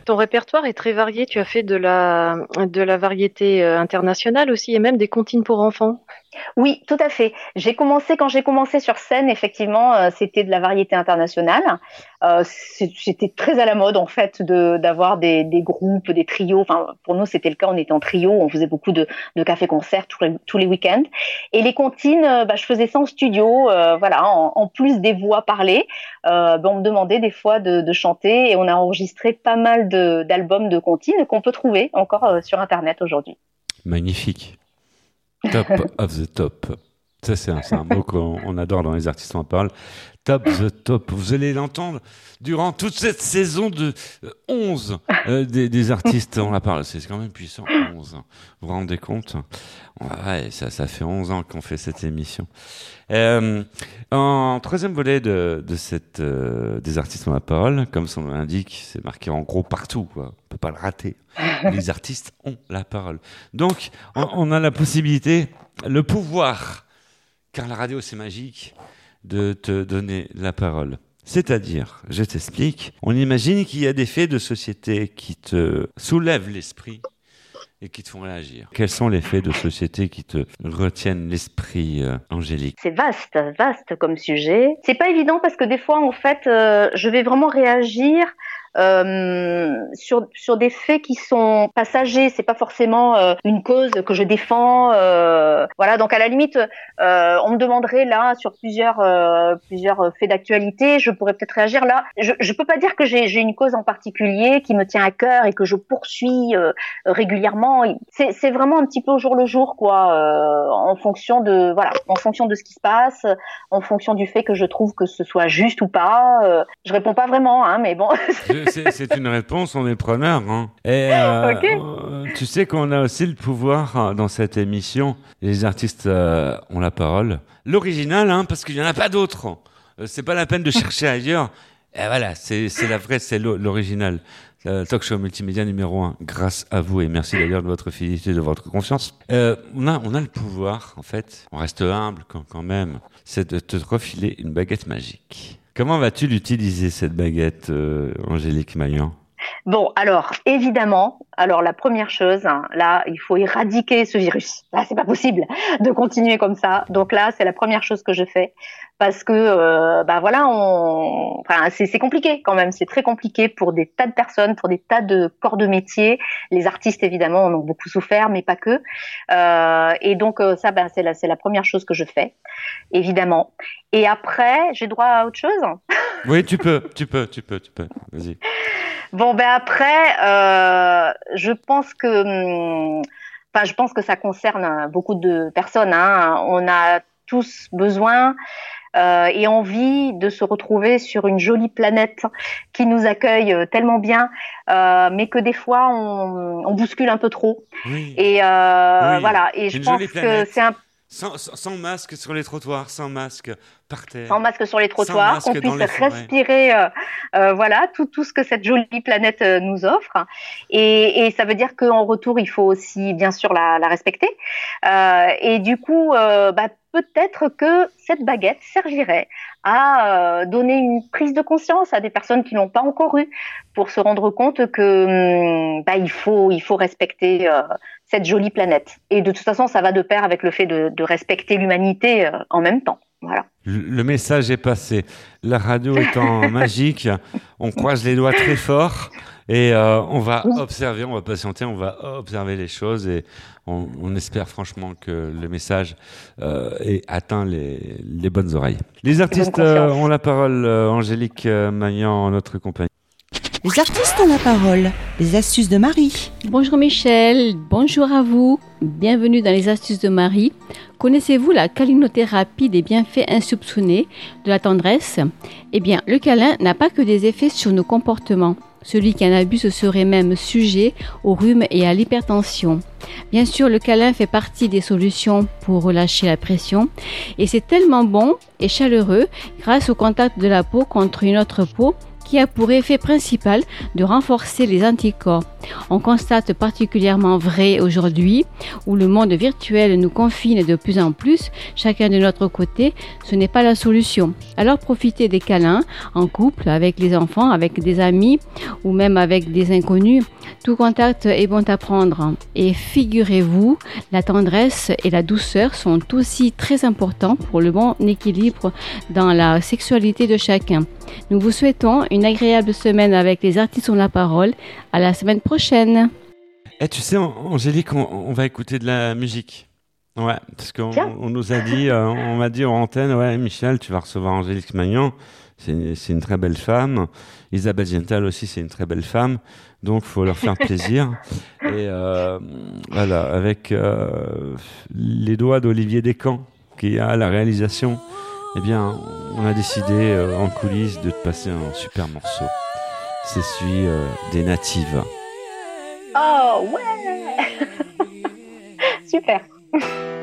Ton répertoire est très varié. Tu as fait de la, de la variété euh, internationale aussi et même des comptines pour enfants. Oui, tout à fait. J'ai commencé quand j'ai commencé sur scène, effectivement, euh, c'était de la variété internationale. Euh, c'était très à la mode en fait d'avoir des, des groupes, des trios. Enfin, pour nous, c'était le cas. On était en trio, on faisait beaucoup de, de cafés-concerts tous les, tous les week-ends. Et les comptines, euh, bah, je faisais ça en studio. euh, voilà, en, plus des voix parlées, bah, on me demandait des fois de, de chanter et on a enregistré pas mal d'albums de comptines qu'on peut trouver encore sur Internet aujourd'hui. Magnifique. Top of the top. Ça, c'est un, un mot qu'on on adore dans les artistes en parle. Top the top. Vous allez l'entendre durant toute cette saison de euh, 11 euh, des, des artistes on la parle. C'est quand même puissant, 11. Vous vous rendez compte? Ouais, ça, fait 11 ans qu'on fait cette émission. Euh, en troisième volet de, de cette, euh, des artistes ont la parole, comme son nom l'indique, c'est marqué en gros partout. Quoi. On peut pas le rater. Les artistes ont la parole. Donc, on, on a la possibilité, le pouvoir, car la radio c'est magique, de te donner la parole. C'est-à-dire, je t'explique, on imagine qu'il y a des faits de société qui te soulèvent l'esprit et qui te font réagir. Quels sont les faits de société qui te retiennent l'esprit, euh, Angélique? C'est vaste, vaste comme sujet. C'est pas évident parce que des fois, en fait, euh, je vais vraiment réagir euh, sur sur des faits qui sont passagers. C'est pas forcément euh, une cause que je défends. euh, voilà. Donc à la limite, euh, on me demanderait là sur plusieurs euh, plusieurs faits d'actualité, je pourrais peut-être réagir là. Je je peux pas dire que j'ai une cause en particulier qui me tient à cœur et que je poursuis régulièrement. C'est vraiment un petit peu au jour le jour quoi, en fonction de voilà, en fonction de ce qui se passe, en fonction du fait que je trouve que ce soit juste ou pas. Je réponds pas vraiment, hein, mais bon. C'est une réponse, on est preneur. Hein. Et euh, euh, tu sais qu'on a aussi le pouvoir euh, dans cette émission. Les artistes euh, ont la parole. L'original, hein, parce qu'il n'y en a pas d'autres. Euh, c'est pas la peine de chercher ailleurs. Et voilà, c'est c'est la vraie, c'est l'o- l'original. Talk show multimédia numéro un, grâce à vous et merci d'ailleurs de votre fidélité, de votre confiance. Euh, on a, on a le pouvoir, en fait. On reste humble quand, quand même. C'est de te refiler une baguette magique. Comment vas-tu l'utiliser cette baguette, euh, Angélique Maillan? Bon, alors évidemment, alors la première chose, hein, là, il faut éradiquer ce virus. Là, c'est pas possible de continuer comme ça. Donc là, c'est la première chose que je fais parce que, euh, bah voilà, on, enfin, c'est compliqué quand même. C'est très compliqué pour des tas de personnes, pour des tas de corps de métier. Les artistes évidemment en ont beaucoup souffert, mais pas que. Euh, et donc euh, ça, ben c'est la c'est la première chose que je fais, évidemment. Et après, j'ai droit à autre chose? Oui, tu peux, tu peux, tu peux, tu peux. Vas-y. Bon, ben après, euh, je pense que, hum, enfin, je pense que ça concerne beaucoup de personnes. Hein. On a tous besoin euh, et envie de se retrouver sur une jolie planète qui nous accueille euh, tellement bien, euh, mais que des fois on, on bouscule un peu trop. Oui. Et Oui, voilà. Et je pense que c'est un sans masque sur les trottoirs, sans masque par terre. sans masque sur les trottoirs, qu'on puisse respirer, euh, euh, voilà, tout, tout ce que cette jolie planète euh, nous offre. Et, et ça veut dire qu'en retour, il faut aussi, bien sûr, la, la respecter. Et du coup, bah, peut-être que cette baguette servirait à donner une prise de conscience à des personnes qui l'ont pas encore eu, pour se rendre compte que hum, bah, il faut, il faut respecter euh, cette jolie planète. Et de toute façon, ça va de pair avec le fait de, de respecter l'humanité euh, en même temps. Voilà. Le le message est passé. La radio étant magique, on croise les doigts très fort et euh, on va observer, on va patienter, on va observer les choses et on, on espère franchement que le message euh, ait atteint les, les bonnes oreilles. Les artistes euh, ont la parole, euh, Angélique euh, Magnan en notre compagnie. Les artistes ont la parole. Les astuces de Marie. Bonjour Michel, bonjour à vous. Bienvenue dans les astuces de Marie. Connaissez-vous la câlinothérapie des bienfaits insoupçonnés de la tendresse? Eh bien, le câlin n'a pas que des effets sur nos comportements. Celui qui en abuse serait même sujet au rhume et à l'hypertension. Bien sûr, le câlin fait partie des solutions pour relâcher la pression et c'est tellement bon et chaleureux grâce au contact de la peau contre une autre peau a pour effet principal de renforcer les anticorps. On constate particulièrement vrai aujourd'hui où le monde virtuel nous confine de plus en plus, chacun de notre côté, ce n'est pas la solution. Alors profitez des câlins en couple, avec les enfants, avec des amis ou même avec des inconnus. Tout contact est bon à prendre. Et figurez-vous, la tendresse et la douceur sont aussi très importants pour le bon équilibre dans la sexualité de chacun. Nous vous souhaitons une agréable semaine avec les artistes ont la parole. À la semaine prochaine. Eh, tu sais, An- Angélique, on, on va écouter de la musique. Ouais, parce qu'on on nous a dit, euh, on m'a dit en antenne, ouais, Michel, tu vas recevoir Angélique Magnan. C'est une, c'est une très belle femme. Isabelle Gental aussi, c'est une très belle femme. Donc, faut leur faire plaisir. Et euh, voilà, avec euh, les doigts d'Olivier Descamps, qui a la réalisation, eh bien, on a décidé euh, en coulisses de te passer un super morceau. C'est celui euh, des natives. Oh ouais Super.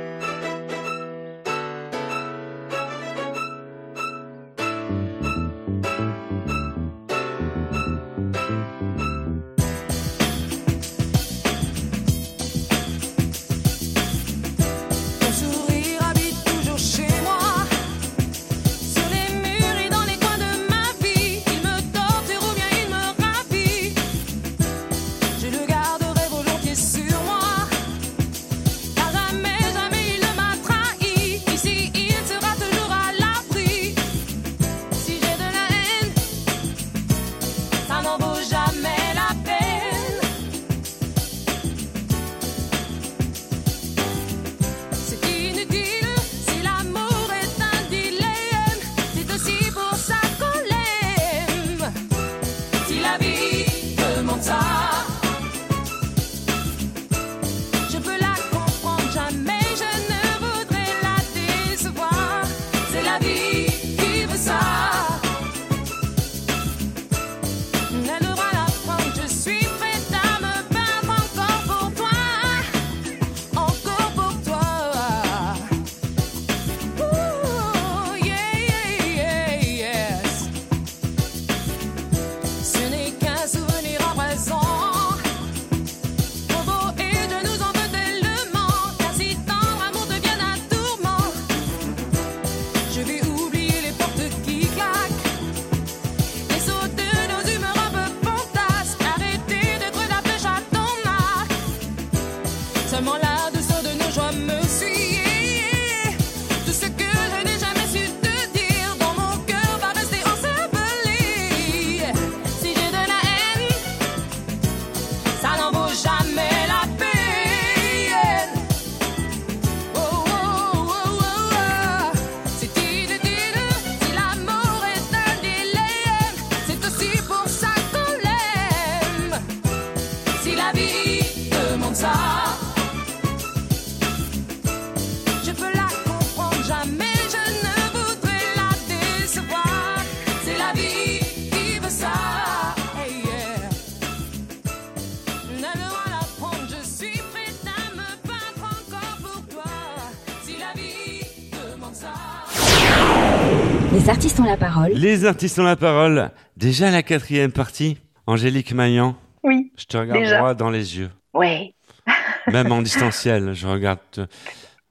parole. Les artistes ont la parole. Déjà la quatrième partie. Angélique Maillan, Oui. je te regarde Déjà. droit dans les yeux. Ouais. Même en distanciel, je regarde.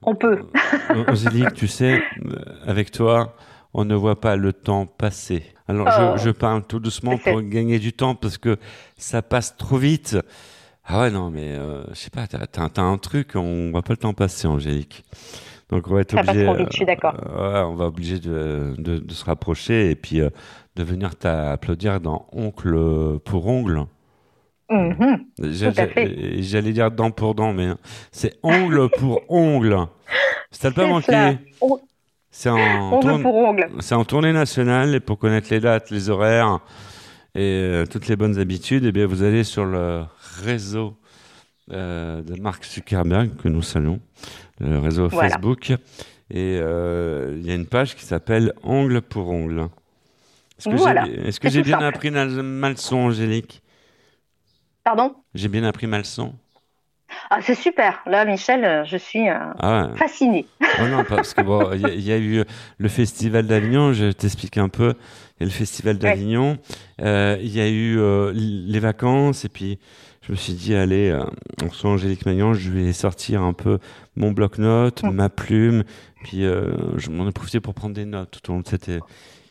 On peut. Euh, Angélique, tu sais, euh, avec toi, on ne voit pas le temps passer. Alors, Oh. je, je parle tout doucement pour gagner du temps parce que ça passe trop vite. Ah ouais, non, mais euh, je sais pas, t'as, t'as- t'as un truc, on voit pas le temps passer, Angélique. Donc, on va être obligé. trop vite, je suis d'accord. euh, ouais, on va obligé de, de, de se rapprocher et puis euh, de venir t'applaudir dans Oncle pour Ongle. Mhm. J'ai- J'allais dire dent pour dent, mais c'est ongle pour ongle. Ça t'a pas C'est manqué C'est en, tourne- c'est en tournée nationale et pour connaître les dates, les horaires et euh, toutes les bonnes habitudes, eh bien, vous allez sur le réseau euh, de Mark Zuckerberg, que nous saluons, le réseau Voilà. Facebook. Et euh, il y a une page qui s'appelle Ongle pour ongle. Est-ce que Voilà. j'ai est-ce que C'est j'ai tout bien simple. appris ma leçon, Angélique? Pardon? J'ai bien appris ma leçon Ah, c'est super. Là, Michel, euh, je suis euh, Ah ouais. fascinée. Oh non, parce que bon, il y, a- il y a eu le festival d'Avignon, je t'explique un peu. Il y a le festival d'Avignon, euh, il y a eu euh, les vacances, et puis je me suis dit, allez, euh, on reçoit Angélique Magnan, je vais sortir un peu mon bloc-notes, ma plume, puis euh, je m'en ai profité pour prendre des notes tout au long de cette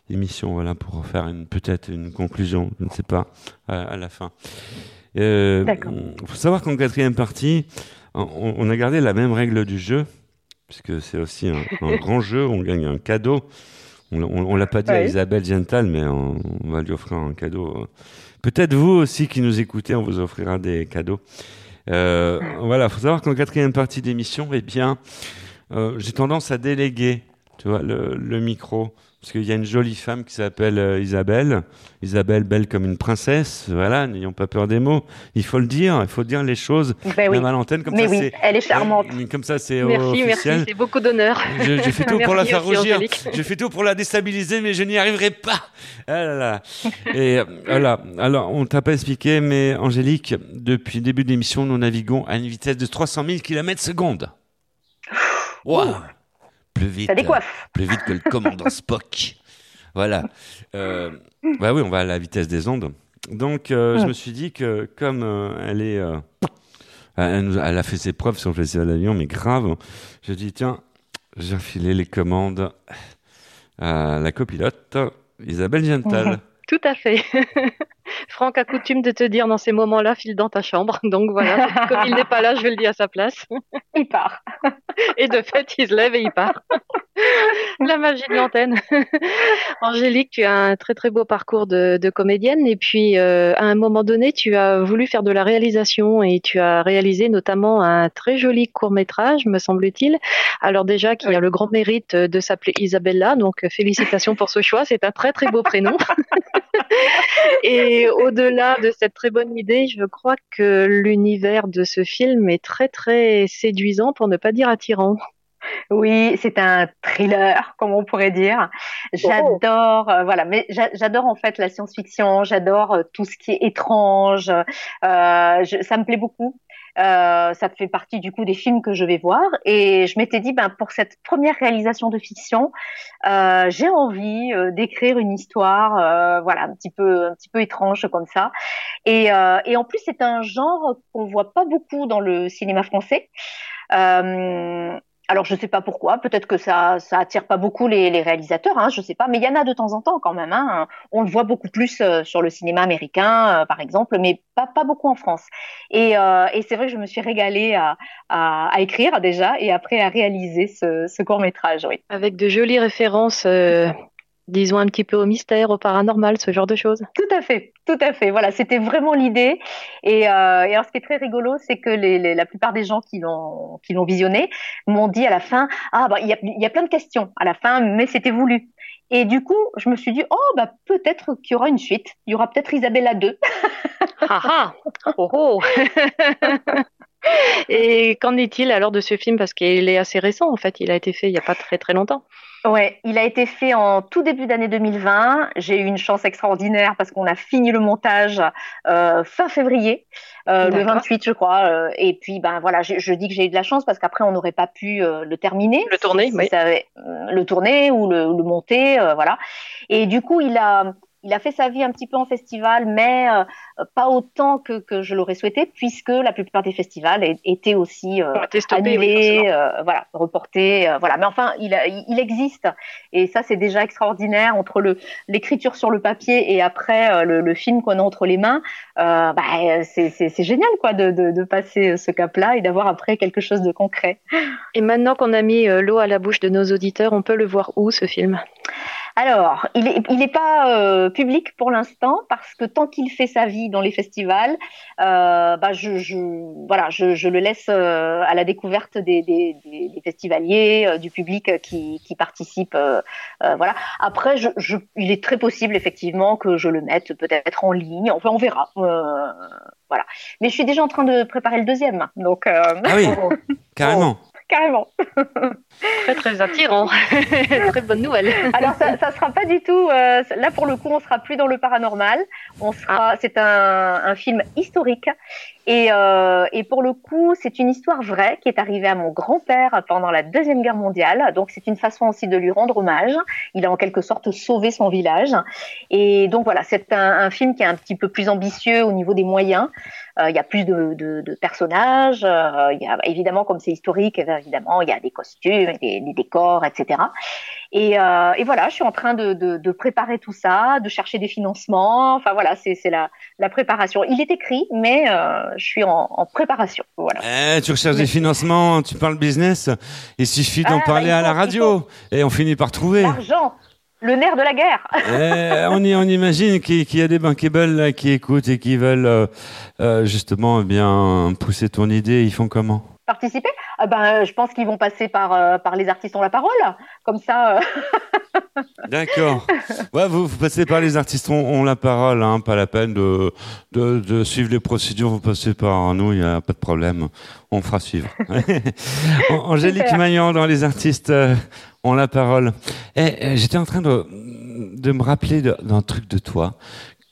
émission, voilà, pour faire une peut-être une conclusion, je ne sais pas, à, à la fin. Euh. Il faut savoir qu'en quatrième partie, on, on a gardé la même règle du jeu, puisque c'est aussi un, un grand jeu, on gagne un cadeau. On, on, on l'a pas dit à. Isabelle Gental, mais on, on va lui offrir un cadeau. Peut-être vous aussi qui nous écoutez, on vous offrira des cadeaux. Euh, voilà, faut savoir qu'en quatrième partie d'émission, eh bien, euh, j'ai tendance à déléguer, tu vois, le, le micro, parce qu'il y a une jolie femme qui s'appelle euh, Isabelle, Isabelle belle comme une princesse. Voilà, n'ayons pas peur des mots. Il faut le dire, il faut dire les choses, Ben oui. même à l'antenne, comme Mais ça oui, c'est. elle est charmante. Euh, Comme ça, c'est Merci, officiel. merci, c'est beaucoup d'honneur. Je- J'ai fait tout pour la faire rougir. Angélique. J'ai fait tout pour la déstabiliser, mais je n'y arriverai pas. Ah là là. Et euh, voilà. Alors, on t'a pas expliqué, mais Angélique, depuis le début de l'émission, nous naviguons à une vitesse de 300 000 km secondes. Waouh. Plus vite. Ça décoiffe. Plus vite que le commandant Spock. Voilà. Euh, bah oui, on va à la vitesse des ondes. Donc, euh, je me suis dit que comme euh, elle est, euh, elle, nous a- elle a fait ses preuves sur le festival d'avion, mais grave. Je dis tiens, j'ai refilé les commandes à la copilote Isabelle Gental. Tout à fait. Franck a coutume de te dire dans ces moments-là, file dans ta chambre. Donc voilà, comme il n'est pas là, je le dis à sa place. Il part. Et de fait, il se lève et il part. La magie de l'antenne. Angélique, tu as un très très beau parcours de, de comédienne et puis euh, à un moment donné, tu as voulu faire de la réalisation et tu as réalisé notamment un très joli court métrage, me semble-t-il. Alors déjà, qui a le grand mérite de s'appeler Isabella, donc félicitations pour ce choix. C'est un très très beau prénom. Et au-delà de cette très bonne idée, je crois que l'univers de ce film est très très séduisant, pour ne pas dire attirant. Oui, c'est un thriller, comme on pourrait dire. J'adore, euh, voilà, mais j'a- j'adore en fait la science-fiction. J'adore euh, tout ce qui est étrange. Euh, ça me plaît beaucoup. Euh, ça fait partie du coup des films que je vais voir. Et je m'étais dit, ben pour cette première réalisation de fiction, euh, j'ai envie euh, d'écrire une histoire, euh, voilà, un petit peu, un petit peu étrange comme ça. Et, euh, et en plus, c'est un genre qu'on voit pas beaucoup dans le cinéma français. Euh, alors je sais pas pourquoi, peut-être que ça ça attire pas beaucoup les, les réalisateurs, hein, je sais pas, mais il y en a de temps en temps quand même. Hein. On le voit beaucoup plus euh, sur le cinéma américain, euh, par exemple, mais pas pas beaucoup en France. Et, euh, et c'est vrai que je me suis régalée à, à, à écrire déjà et après à réaliser ce, ce court métrage. Oui. Avec de jolies références, euh, disons un petit peu au mystère, au paranormal, ce genre de choses. Tout à fait, tout à fait. Voilà, c'était vraiment l'idée. Et, euh, et alors, ce qui est très rigolo, c'est que les, les- la plupart des gens qui l'ont qui l'ont visionné m'ont dit à la fin, ah bah il y a, y a plein de questions à la fin, mais c'était voulu. Et du coup, je me suis dit, oh bah peut-être qu'il y aura une suite. Il y aura peut-être Isabella 2. Ah ah Oh oh Et qu'en est-il alors de ce film? Parce qu'il est assez récent en fait, il a été fait il n'y a pas très très longtemps. Ouais, il a été fait en tout début d'année 2020. J'ai eu une chance extraordinaire parce qu'on a fini le montage euh, fin février, euh, le D'accord. 28 je crois. euh, et puis ben voilà, je, je dis que j'ai eu de la chance parce qu'après on n'aurait pas pu euh, le terminer, Le tourner, si oui. ça avait- le tourner ou le, le monter, euh, voilà. Et du coup il a il a fait sa vie un petit peu en festival, mais euh, pas autant que, que je l'aurais souhaité, puisque la plupart des festivals étaient aussi euh, oui, annulés, euh, voilà, reportés, euh, voilà. Mais enfin, il, a- il existe, et ça c'est déjà extraordinaire entre le l'écriture sur le papier et après euh, le, le film qu'on a entre les mains. Euh, bah, c'est c'est- c'est génial quoi de, de, de passer ce cap-là et d'avoir après quelque chose de concret. Et maintenant qu'on a mis l'eau à la bouche de nos auditeurs, on peut le voir où ce film? Alors, il est, il est pas euh, public pour l'instant parce que tant qu'il fait sa vie dans les festivals, euh, bah je, je, voilà, je, je le laisse euh, à la découverte des, des, des, des festivaliers, du public qui, qui participe. voilà. Après, je, je, il est très possible effectivement que je le mette peut-être en ligne. Enfin, on verra. Voilà. Mais je suis déjà en train de préparer le deuxième, donc. Ah oui, carrément. Carrément. Très très attirant. très bonne nouvelle. Alors ça, ça sera pas du tout. euh, là pour le coup, on sera plus dans le paranormal. On sera. C'est un, un film historique. Et, euh, et pour le coup, c'est une histoire vraie qui est arrivée à mon grand-père pendant la deuxième guerre mondiale. Donc c'est une façon aussi de lui rendre hommage. Il a en quelque sorte sauvé son village. Et donc voilà, c'est un, un film qui est un petit peu plus ambitieux au niveau des moyens. Euh, Il y a plus de, de, de personnages. Il y a évidemment, comme c'est historique, eh bien, évidemment, il y a des costumes, des, des décors, etc. Et, euh, et voilà, je suis en train de, de, de préparer tout ça, de chercher des financements. Enfin voilà, c'est la, la préparation. Il est écrit, mais euh, je suis en, en préparation. Voilà. Eh, tu recherches des financements, tu parles business, il suffit d'en Ah, parler il à la radio et on finit par trouver. L'argent, le nerf de la guerre. Eh, on, y- on imagine qu'il y a des bankable là, qui écoutent et qui veulent euh, justement eh bien pousser ton idée. Ils font comment? Participer ah ben, Je pense qu'ils vont passer par, euh, par les artistes ont la parole. Comme ça, euh, D'accord. Ouais, vous, vous passez par les artistes ont, ont la parole, hein, pas la peine de, de, de suivre les procédures. Vous passez par nous, il n'y a pas de problème. On fera suivre. An- Angélique. Magnan dans les artistes euh, ont la parole. Eh, J'étais en train de, de me rappeler d'un truc de toi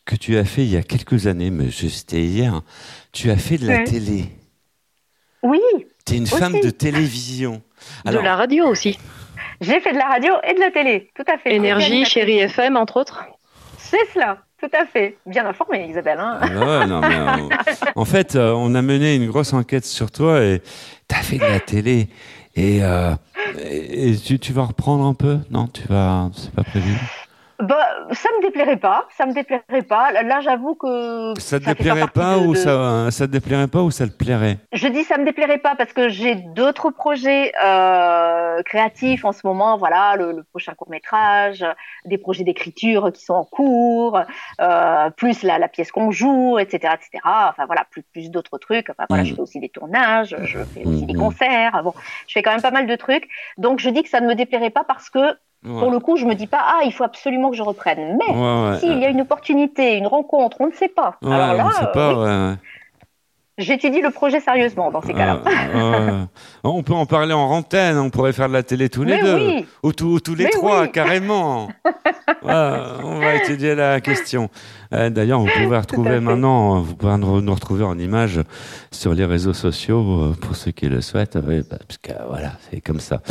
que tu as fait il y a quelques années, mais c'était hier. Tu as fait de la télé. oui. Tu es une Aussi. femme de télévision. de la radio aussi. J'ai fait de la radio et de la télé, tout à fait. Énergie, Chérie FM, entre autres. C'est cela, tout à fait. Bien informée, Isabelle. Hein Ah bah ouais, non, mais, euh, en fait, euh, on a mené une grosse enquête sur toi et tu as fait de la télé. Et, euh, et tu, tu vas reprendre un peu? Non, tu vas. C'est pas prévu? Bah, ça me déplairait pas, ça me déplairait pas. Là, j'avoue que Ça te déplairait pas de- ou de- ça, ça te déplairait pas ou ça te plairait? Je dis ça me déplairait pas parce que j'ai d'autres projets euh, créatifs en ce moment. Voilà, le, le prochain court métrage, des projets d'écriture qui sont en cours, euh, plus la, la pièce qu'on joue, etc., etc. Enfin voilà, plus plus d'autres trucs. Enfin voilà, Mm. je fais aussi des tournages, je fais aussi des Mhm. concerts. Bon, je fais quand même pas mal de trucs. Donc je dis que ça ne me déplairait pas parce que Ouais. pour le coup, je me dis pas ah il faut absolument que je reprenne. Mais Ouais, ouais. s'il y a une opportunité, une rencontre, on ne sait pas. Alors là, euh, oui, j'étudie le projet sérieusement dans ces cas-là. On peut en parler en antenne, on pourrait faire de la télé tous les Mais deux. oui. Ou, tous- ou tous les Mais trois, oui. carrément. On va étudier la question. Euh, D'ailleurs, vous pouvez retrouver maintenant, vous pouvez nous retrouver en images sur les réseaux sociaux euh, pour ceux qui le souhaitent. Bah, parce que voilà, c'est comme ça.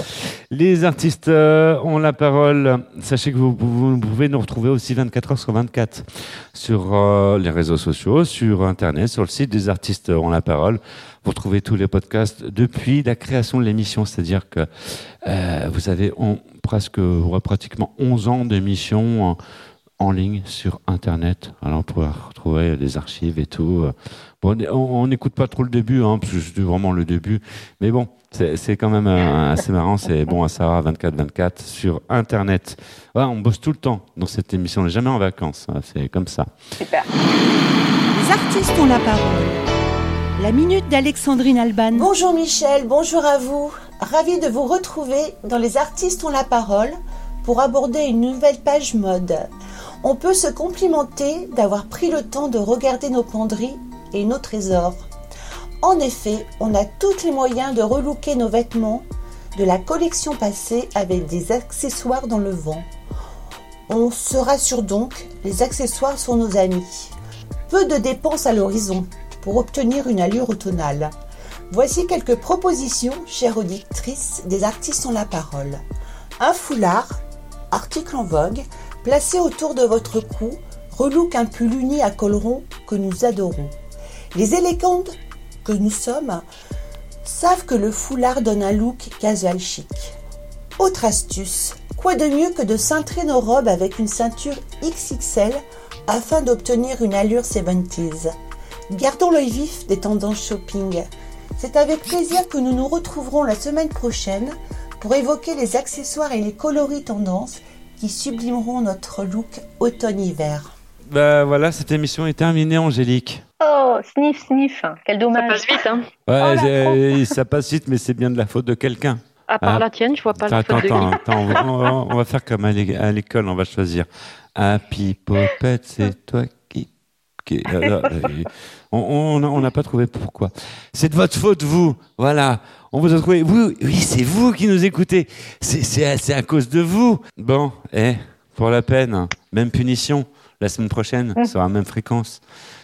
Les artistes euh, ont la parole. Sachez que vous, pouvez nous retrouver aussi 24 heures sur 24 sur les réseaux sociaux, sur Internet, sur le site des artistes ont la parole. Vous retrouvez tous les podcasts depuis la création de l'émission, c'est-à-dire que euh, vous avez on- presque, pratiquement 11 ans d'émissions en, en ligne sur Internet. Alors, on pourra retrouver les archives et tout. Bon, on n'écoute pas trop le début, hein, parce que c'est vraiment le début. Mais bon, c'est quand même euh, assez marrant. C'est bon à savoir 24-24 sur Internet. On bosse tout le temps dans cette émission. On n'est jamais en vacances. hein, C'est comme ça. Super. Les artistes ont la parole. La minute d'Alexandrine Alban. Bonjour Michel, bonjour à vous. Ravi de vous retrouver dans Les artistes ont la parole pour aborder une nouvelle page mode. On peut se complimenter d'avoir pris le temps de regarder nos penderies et nos trésors. En effet, on a tous les moyens de relooker nos vêtements de la collection passée avec des accessoires dans le vent. On se rassure donc, les accessoires sont nos amis. Peu de dépenses à l'horizon pour obtenir une allure automnale. Voici quelques propositions, chères auditrices, des artistes ont la parole. Un foulard, article en vogue, placé autour de votre cou, relook un pull uni à col rond que nous adorons. Les élégantes que nous sommes savent que le foulard donne un look casual chic. Autre astuce, quoi de mieux que de cintrer nos robes avec une ceinture XXL afin d'obtenir une allure 70s. Gardons l'œil vif des tendances shopping. C'est avec plaisir que nous nous retrouverons la semaine prochaine pour évoquer les accessoires et les coloris tendances qui sublimeront notre look automne-hiver. Bah voilà, cette émission est terminée, Angélique. Oh, sniff, sniff. Quel dommage. Ça passe vite, hein. Ouais, j'ai- ça passe vite, mais c'est bien de la faute de quelqu'un. À part Hein la tienne, je vois pas la Attends, faute de attends, qui. attends, on va, on faire comme à l'é- à l'école, on va choisir. Happy Popette, c'est toi qui Ok. euh, euh, on on n'a on n'a pas trouvé pourquoi. C'est de votre faute, vous. Voilà. On vous a trouvé. Vous, oui, c'est vous qui nous écoutez. C'est- à- cause de vous. Bon, eh, pour la peine, hein. même punition. La semaine prochaine, Mm. sera même fréquence.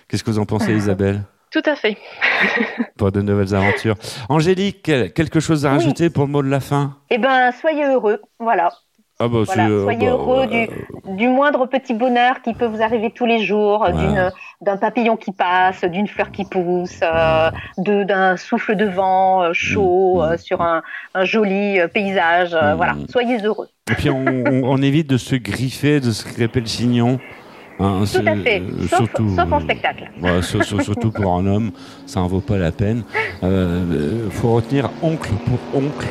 Qu'est-ce que vous en pensez, Isabelle? Tout à fait. Pour de nouvelles aventures. Angélique, quel- quelque chose à Oui. rajouter pour le mot de la fin? Eh ben, soyez heureux, voilà. Ah bah, Voilà, euh, soyez bah, heureux du, du moindre petit bonheur qui peut vous arriver tous les jours, Ouais. d'un papillon qui passe, d'une fleur qui pousse, euh, d'un souffle de vent euh, chaud Mm. euh, sur un, un joli paysage. euh, Mm. Voilà, soyez heureux. Et puis on, on- on évite de se griffer, de se crêper le chignon. Hein, Tout à fait, euh, sauf, surtout, sauf en euh, spectacle. ouais, surtout pour un homme, ça en vaut pas la peine. Il faut retenir oncle pour oncle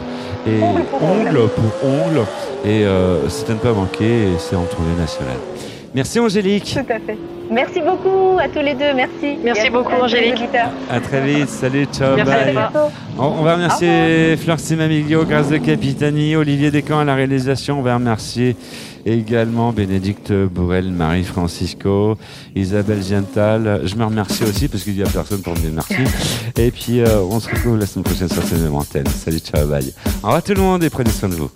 et Ongle pour ongle. pour ongle. Et euh, c'est à ne pas manquer, et c'est en tournée nationale. Merci Angélique. Tout à fait. Merci beaucoup à tous les deux, merci. Merci beaucoup, Angélique. À très vite. Salut, ciao, Merci, bye. On, on va remercier Fleur Simamiglio, Grâce de Capitani, Olivier Descamps à la réalisation. On va remercier également Bénédicte Bourrel, Marie Francisco, Isabelle Giantal. Je me remercie aussi parce qu'il n'y a personne pour me dire merci. Et puis, euh, on se retrouve la semaine prochaine sur cette même antenne. Salut, ciao, bye. Au revoir tout le monde et prenez soin de vous.